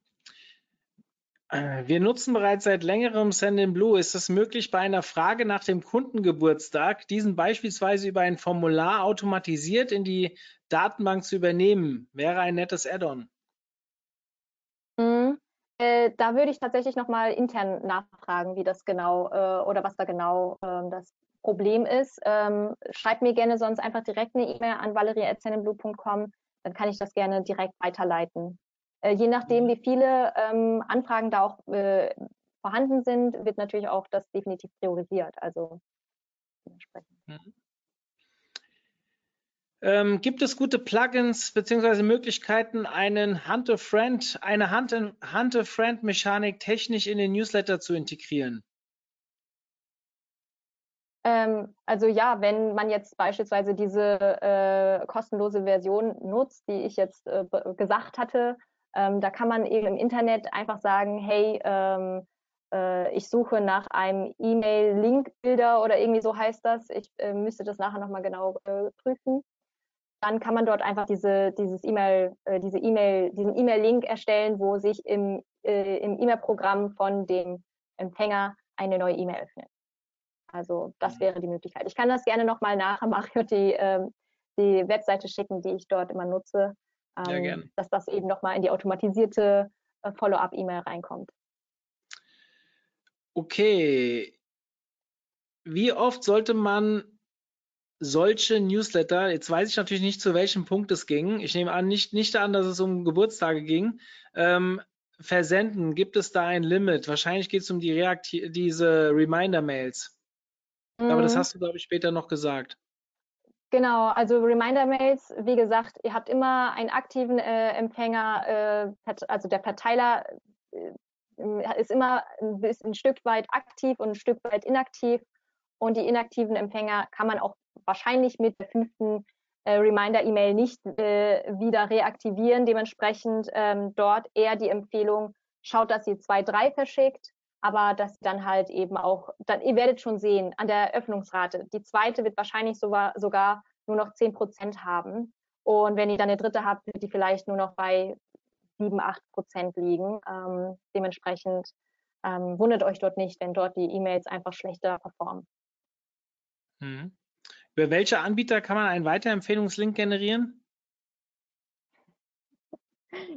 Äh, wir nutzen bereits seit längerem Send-in-Blue. Ist es möglich, bei einer Frage nach dem Kundengeburtstag diesen beispielsweise über ein Formular automatisiert in die Datenbank zu übernehmen? Wäre ein nettes Add-on. Mhm. Äh, da würde ich tatsächlich nochmal intern nachfragen, wie das genau äh, oder was da genau äh, das Problem ist, ähm, schreibt mir gerne sonst einfach direkt eine E-Mail an valerie.zenenblue.com, dann kann ich das gerne direkt weiterleiten. Äh, je nachdem, wie viele ähm, Anfragen da auch äh, vorhanden sind, wird natürlich auch das definitiv priorisiert. Also dementsprechend. Mhm. Ähm, gibt es gute Plugins bzw. Möglichkeiten, einen Hunt-a-Friend, eine Hunt-a-Friend-Mechanik technisch in den Newsletter zu integrieren? Ähm, also ja, wenn man jetzt beispielsweise diese äh, kostenlose Version nutzt, die ich jetzt äh, gesagt hatte, ähm, da kann man eben im Internet einfach sagen, hey, ähm, äh, ich suche nach einem E-Mail-Link-Bilder oder irgendwie so heißt das. Ich äh, müsste das nachher nochmal genau äh, prüfen. Dann kann man dort einfach diese, dieses E-Mail, äh, diese E-Mail, diesen E-Mail-Link erstellen, wo sich im, im E-Mail-Programm von dem Empfänger eine neue E-Mail öffnet. Also das mhm. wäre die Möglichkeit. Ich kann das gerne nochmal nachher machen und die, ähm, die Webseite schicken, die ich dort immer nutze, ähm, ja, dass das eben nochmal in die automatisierte äh, Follow-up-E-Mail reinkommt. Okay. Wie oft sollte man solche Newsletter, jetzt weiß ich natürlich nicht, zu welchem Punkt es ging. Ich nehme an, nicht, nicht an, dass es um Geburtstage ging. Ähm, versenden, gibt es da ein Limit? Wahrscheinlich geht es um die Reakti diese Reminder-Mails. Mhm. Aber das mhm. hast du, glaube ich, später noch gesagt. Genau, also Reminder-Mails, wie gesagt, ihr habt immer einen aktiven äh, Empfänger, äh, also der Verteiler äh, ist immer ein, bisschen, ein Stück weit aktiv und ein Stück weit inaktiv. Und die inaktiven Empfänger kann man auch wahrscheinlich mit der fünften äh, Reminder-E-Mail nicht äh, wieder reaktivieren. Dementsprechend ähm, dort eher die Empfehlung, schaut, dass ihr zwei, drei verschickt, aber dass dann halt eben auch, dann, ihr werdet schon sehen an der Öffnungsrate. Die zweite wird wahrscheinlich sogar, sogar nur noch zehn Prozent haben. Und wenn ihr dann eine dritte habt, wird die vielleicht nur noch bei sieben, acht Prozent liegen. Ähm, dementsprechend ähm, wundert euch dort nicht, wenn dort die E-Mails einfach schlechter performen. Mhm. Über welche Anbieter kann man einen Weiterempfehlungslink generieren?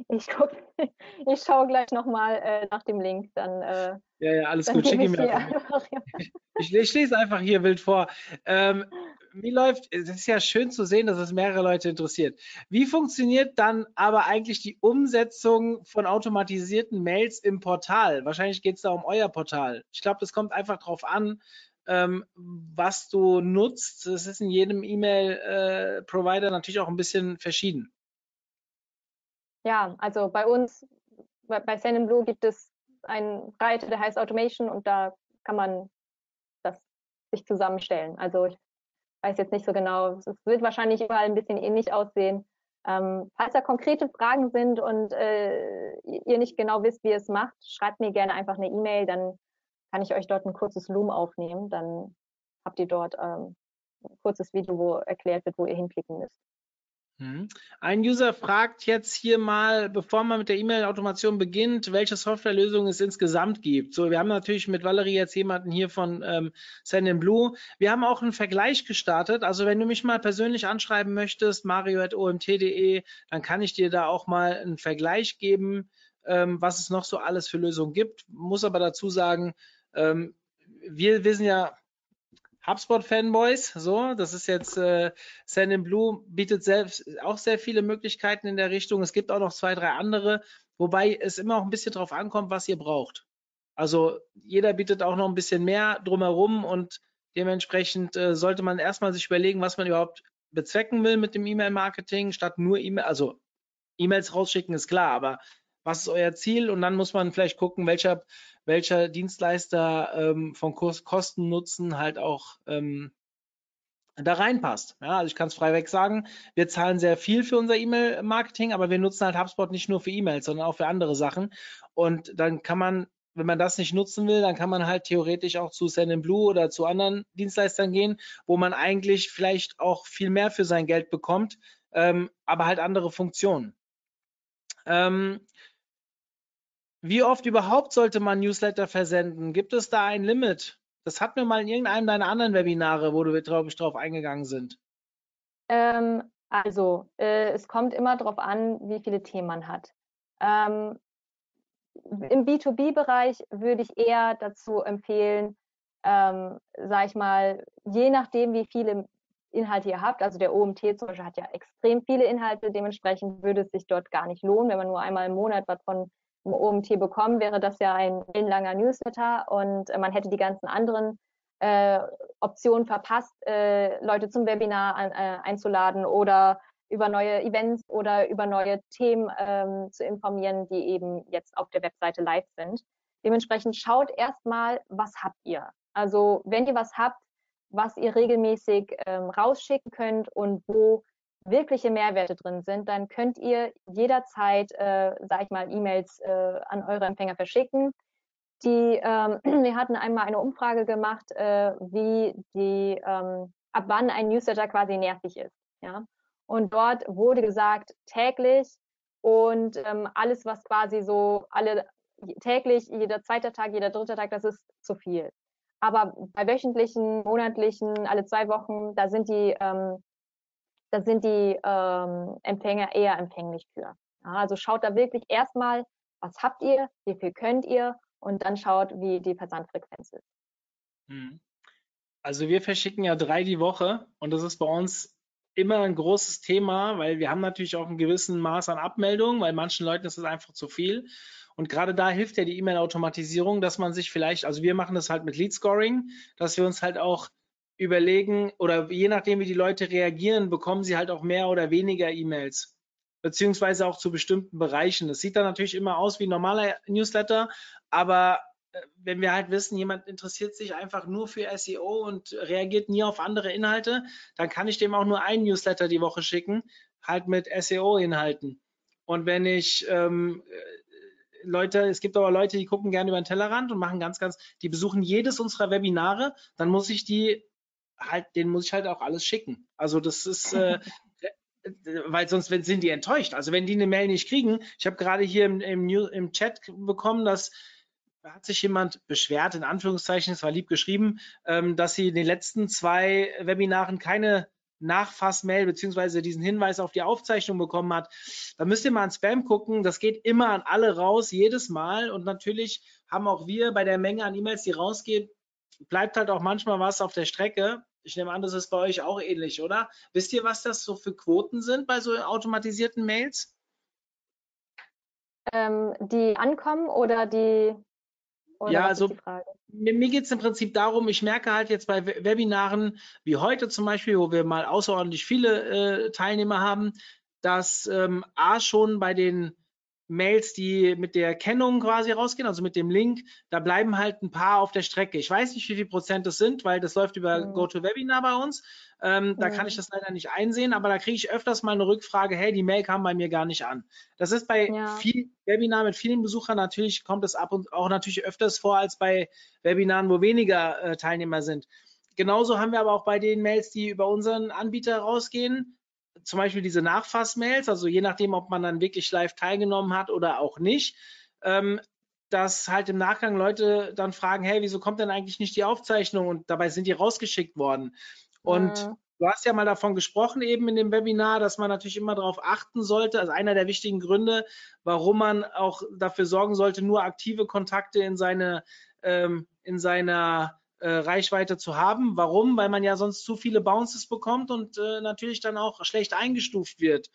Ich, guck, ich schaue gleich nochmal äh, nach dem Link. Dann, äh, ja, ja, alles gut. Schick ihn mir einfach. Ich, ich, lese einfach hier wild vor. Ähm, wie läuft, es ist ja schön zu sehen, dass es mehrere Leute interessiert. Wie funktioniert dann aber eigentlich die Umsetzung von automatisierten Mails im Portal? Wahrscheinlich geht es da um euer Portal. Ich glaube, das kommt einfach darauf an, ähm, was du nutzt. Das ist in jedem E-Mail-Provider äh, natürlich auch ein bisschen verschieden. Ja, also bei uns, bei, bei Blue gibt es einen Reiter, der heißt Automation und da kann man das sich zusammenstellen. Also ich weiß jetzt nicht so genau, es wird wahrscheinlich überall ein bisschen ähnlich aussehen. Ähm, falls da konkrete Fragen sind und äh, ihr nicht genau wisst, wie ihr es macht, schreibt mir gerne einfach eine E-Mail, dann kann ich euch dort ein kurzes Loom aufnehmen. Dann habt ihr dort ähm, ein kurzes Video, wo erklärt wird, wo ihr hinklicken müsst. Mhm. Ein User fragt jetzt hier mal, bevor man mit der E-Mail-Automation beginnt, welche Softwarelösungen es insgesamt gibt. So, wir haben natürlich mit Valerie jetzt jemanden hier von ähm, Blue. Wir haben auch einen Vergleich gestartet. Also wenn du mich mal persönlich anschreiben möchtest, mario.omt.de, dann kann ich dir da auch mal einen Vergleich geben, ähm, was es noch so alles für Lösungen gibt. Muss aber dazu sagen, ähm, wir, sind ja HubSpot-Fanboys, so, das ist jetzt äh, Send Blue bietet selbst auch sehr viele Möglichkeiten in der Richtung. Es gibt auch noch zwei, drei andere, wobei es immer auch ein bisschen drauf ankommt, was ihr braucht. Also jeder bietet auch noch ein bisschen mehr drumherum und dementsprechend äh, sollte man erstmal sich überlegen, was man überhaupt bezwecken will mit dem E-Mail-Marketing, statt nur E-Mail, also E-Mails rausschicken ist klar, aber was ist euer Ziel? Und dann muss man vielleicht gucken, welcher welcher Dienstleister ähm, von Kosten Nutzen halt auch ähm, da reinpasst. Ja, also ich kann es freiweg sagen, wir zahlen sehr viel für unser E-Mail-Marketing, aber wir nutzen halt HubSpot nicht nur für E-Mails, sondern auch für andere Sachen. Und dann kann man, wenn man das nicht nutzen will, dann kann man halt theoretisch auch zu Sendinblue oder zu anderen Dienstleistern gehen, wo man eigentlich vielleicht auch viel mehr für sein Geld bekommt, ähm, aber halt andere Funktionen. Ähm, wie oft überhaupt sollte man Newsletter versenden? Gibt es da ein Limit? Das hatten wir mal in irgendeinem deiner anderen Webinare, wo wir, glaube ich, drauf eingegangen sind. Ähm, also, äh, es kommt immer darauf an, wie viele Themen man hat. Ähm, Im B2B-Bereich würde ich eher dazu empfehlen, ähm, sag ich mal, je nachdem, wie viele Inhalte ihr habt, also der OMT zum Beispiel hat ja extrem viele Inhalte, dementsprechend würde es sich dort gar nicht lohnen, wenn man nur einmal im Monat was von OMT bekommen, wäre das ja ein langer Newsletter und äh, man hätte die ganzen anderen äh, Optionen verpasst, äh, Leute zum Webinar an, äh, einzuladen oder über neue Events oder über neue Themen ähm, zu informieren, die eben jetzt auf der Webseite live sind. Dementsprechend schaut erstmal, was habt ihr? Also wenn ihr was habt, was ihr regelmäßig ähm, rausschicken könnt und wo wirkliche Mehrwerte drin sind, dann könnt ihr jederzeit, äh, sage ich mal, E-Mails äh, an eure Empfänger verschicken. Die, ähm, wir hatten einmal eine Umfrage gemacht, äh, wie die, ähm, ab wann ein Newsletter quasi nervig ist. Ja? Und dort wurde gesagt, täglich und ähm, alles, was quasi so alle täglich, jeder zweite Tag, jeder dritte Tag, das ist zu viel. Aber bei wöchentlichen, monatlichen, alle zwei Wochen, da sind die ähm, da sind die ähm, Empfänger eher empfänglich für. Ja, also schaut da wirklich erstmal, was habt ihr, wie viel könnt ihr und dann schaut, wie die Versandfrequenz ist. Mhm. Also wir verschicken ja drei die Woche und das ist bei uns immer ein großes Thema, weil wir haben natürlich auch einen gewissen Maß an Abmeldungen, weil manchen Leuten ist es einfach zu viel. Und gerade da hilft ja die E-Mail-Automatisierung, dass man sich vielleicht, also wir machen das halt mit Lead Scoring, dass wir uns halt auch überlegen oder je nachdem, wie die Leute reagieren, bekommen sie halt auch mehr oder weniger E-Mails beziehungsweise auch zu bestimmten Bereichen. Das sieht dann natürlich immer aus wie ein normaler Newsletter, aber äh, wenn wir halt wissen, jemand interessiert sich einfach nur für SEO und reagiert nie auf andere Inhalte, dann kann ich dem auch nur einen Newsletter die Woche schicken, halt mit SEO-Inhalten. Und wenn ich ähm, äh, Leute, es gibt aber Leute, die gucken gerne über den Tellerrand und machen ganz, ganz, die besuchen jedes unserer Webinare, dann muss ich die halt, denen muss ich halt auch alles schicken. Also das ist, äh, weil sonst sind die enttäuscht. Also wenn die eine Mail nicht kriegen, ich habe gerade hier im, im, im Chat bekommen, dass da hat sich jemand beschwert, in Anführungszeichen, es war lieb geschrieben, ähm, dass sie in den letzten zwei Webinaren keine Nachfassmail beziehungsweise diesen Hinweis auf die Aufzeichnung bekommen hat. Da müsst ihr mal an Spam gucken. Das geht immer an alle raus, jedes Mal. Und natürlich haben auch wir bei der Menge an E-Mails, die rausgehen, bleibt halt auch manchmal was auf der Strecke. Ich nehme an, das ist bei euch auch ähnlich, oder? Wisst ihr, was das so für Quoten sind bei so automatisierten Mails? Ähm, die ankommen oder die oder ja, also mir, mir geht es im Prinzip darum, ich merke halt jetzt bei Webinaren wie heute zum Beispiel, wo wir mal außerordentlich viele äh, Teilnehmer haben, dass ähm, A schon bei den Mails, die mit der Kennung quasi rausgehen, also mit dem Link, da bleiben halt ein paar auf der Strecke. Ich weiß nicht, wie viel Prozent das sind, weil das läuft über mhm. GoToWebinar bei uns. Ähm, mhm. Da kann ich das leider nicht einsehen, aber da kriege ich öfters mal eine Rückfrage, hey, die Mail kam bei mir gar nicht an. Das ist bei ja. vielen Webinaren mit vielen Besuchern natürlich, kommt es ab und auch natürlich öfters vor als bei Webinaren, wo weniger äh, Teilnehmer sind. Genauso haben wir aber auch bei den Mails, die über unseren Anbieter rausgehen, zum Beispiel diese Nachfassmails, also je nachdem, ob man dann wirklich live teilgenommen hat oder auch nicht, ähm, dass halt im Nachgang Leute dann fragen, hey, wieso kommt denn eigentlich nicht die Aufzeichnung? Und dabei sind die rausgeschickt worden. Und ja. du hast ja mal davon gesprochen eben in dem Webinar, dass man natürlich immer darauf achten sollte, also einer der wichtigen Gründe, warum man auch dafür sorgen sollte, nur aktive Kontakte in seine ähm, in seiner äh, Reichweite zu haben. Warum? Weil man ja sonst zu viele Bounces bekommt und äh, natürlich dann auch schlecht eingestuft wird.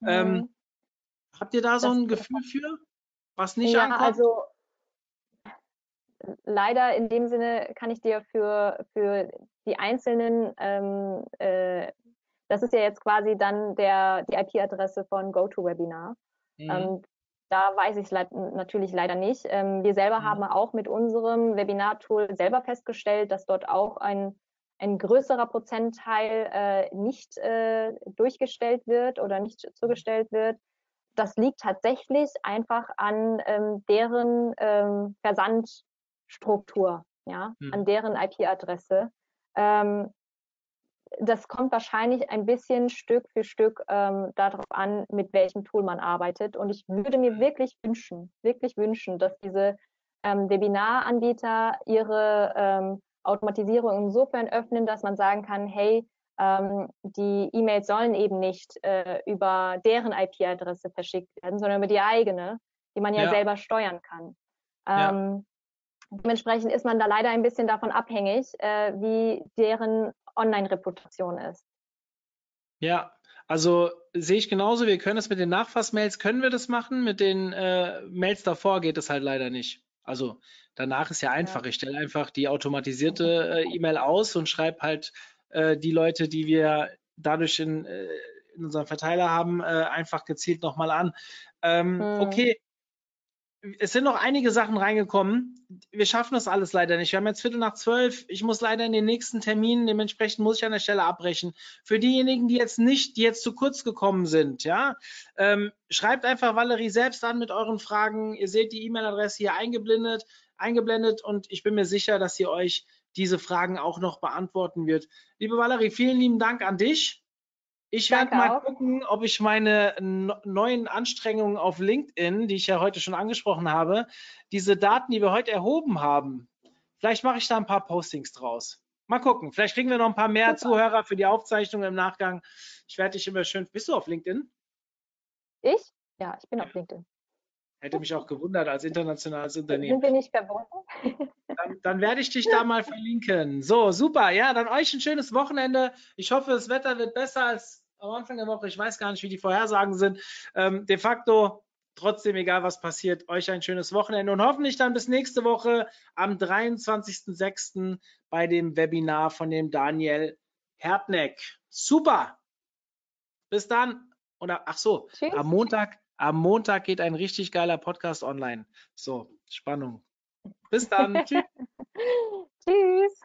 Mhm. Ähm, habt ihr da so ein Gefühl für, was nicht ja, ankommt? Also leider in dem Sinne kann ich dir für, für die einzelnen, ähm, äh, das ist ja jetzt quasi dann der, die IP-Adresse von GoToWebinar. Mhm. Ähm, da weiß ich es natürlich leider nicht. Ähm, wir selber mhm. haben auch mit unserem Webinar-Tool selber festgestellt, dass dort auch ein, ein größerer Prozentteil äh, nicht äh, durchgestellt wird oder nicht zugestellt wird. Das liegt tatsächlich einfach an ähm, deren ähm, Versandstruktur, ja, mhm. an deren IP-Adresse. Ähm, das kommt wahrscheinlich ein bisschen Stück für Stück ähm, darauf an, mit welchem Tool man arbeitet. Und ich würde mir wirklich wünschen, wirklich wünschen, dass diese ähm, Webinaranbieter ihre ähm, Automatisierung insofern öffnen, dass man sagen kann, hey, ähm, die E-Mails sollen eben nicht äh, über deren IP-Adresse verschickt werden, sondern über die eigene, die man ja, ja. selber steuern kann. Ja. Dementsprechend ist man da leider ein bisschen davon abhängig, äh, wie deren Online-Reputation ist. Ja, also sehe ich genauso. Wir können es mit den Nachfassmails, können wir das machen. Mit den äh, Mails davor geht es halt leider nicht. Also danach ist ja einfach. Ja. Ich stelle einfach die automatisierte äh, E-Mail aus und schreibe halt äh, die Leute, die wir dadurch in, äh, in unserem Verteiler haben, äh, einfach gezielt nochmal an. Ähm, hm. Okay, es sind noch einige Sachen reingekommen. Wir schaffen das alles leider nicht. Wir haben jetzt Viertel nach zwölf. Ich muss leider in den nächsten Termin. Dementsprechend muss ich an der Stelle abbrechen. Für diejenigen, die jetzt nicht, die jetzt zu kurz gekommen sind, ja, ähm, schreibt einfach Valerie selbst an mit euren Fragen. Ihr seht die E-Mail-Adresse hier eingeblendet, eingeblendet und ich bin mir sicher, dass sie euch diese Fragen auch noch beantworten wird. Liebe Valerie, vielen lieben Dank an dich. Ich werde mal auch. gucken, ob ich meine neuen Anstrengungen auf LinkedIn, die ich ja heute schon angesprochen habe, diese Daten, die wir heute erhoben haben, vielleicht mache ich da ein paar Postings draus. Mal gucken. Vielleicht kriegen wir noch ein paar mehr Super. Zuhörer für die Aufzeichnung im Nachgang. Ich werde dich immer schön. Bist du auf LinkedIn? Ich? Ja, ich bin auf LinkedIn. Hätte mich auch gewundert als internationales Unternehmen. Sind wir nicht verbunden? Dann, dann werde ich dich da mal verlinken. So, super. Ja, dann euch ein schönes Wochenende. Ich hoffe, das Wetter wird besser als am Anfang der Woche. Ich weiß gar nicht, wie die Vorhersagen sind. Ähm, de facto, trotzdem, egal was passiert, euch ein schönes Wochenende und hoffentlich dann bis nächste Woche am 23.06. bei dem Webinar von dem Daniel Hertneck. Super. Bis dann. Oder ach so, Tschüss. am Montag, am Montag geht ein richtig geiler Podcast online. So, Spannung. Bis dann. Tschüss. Tschüss.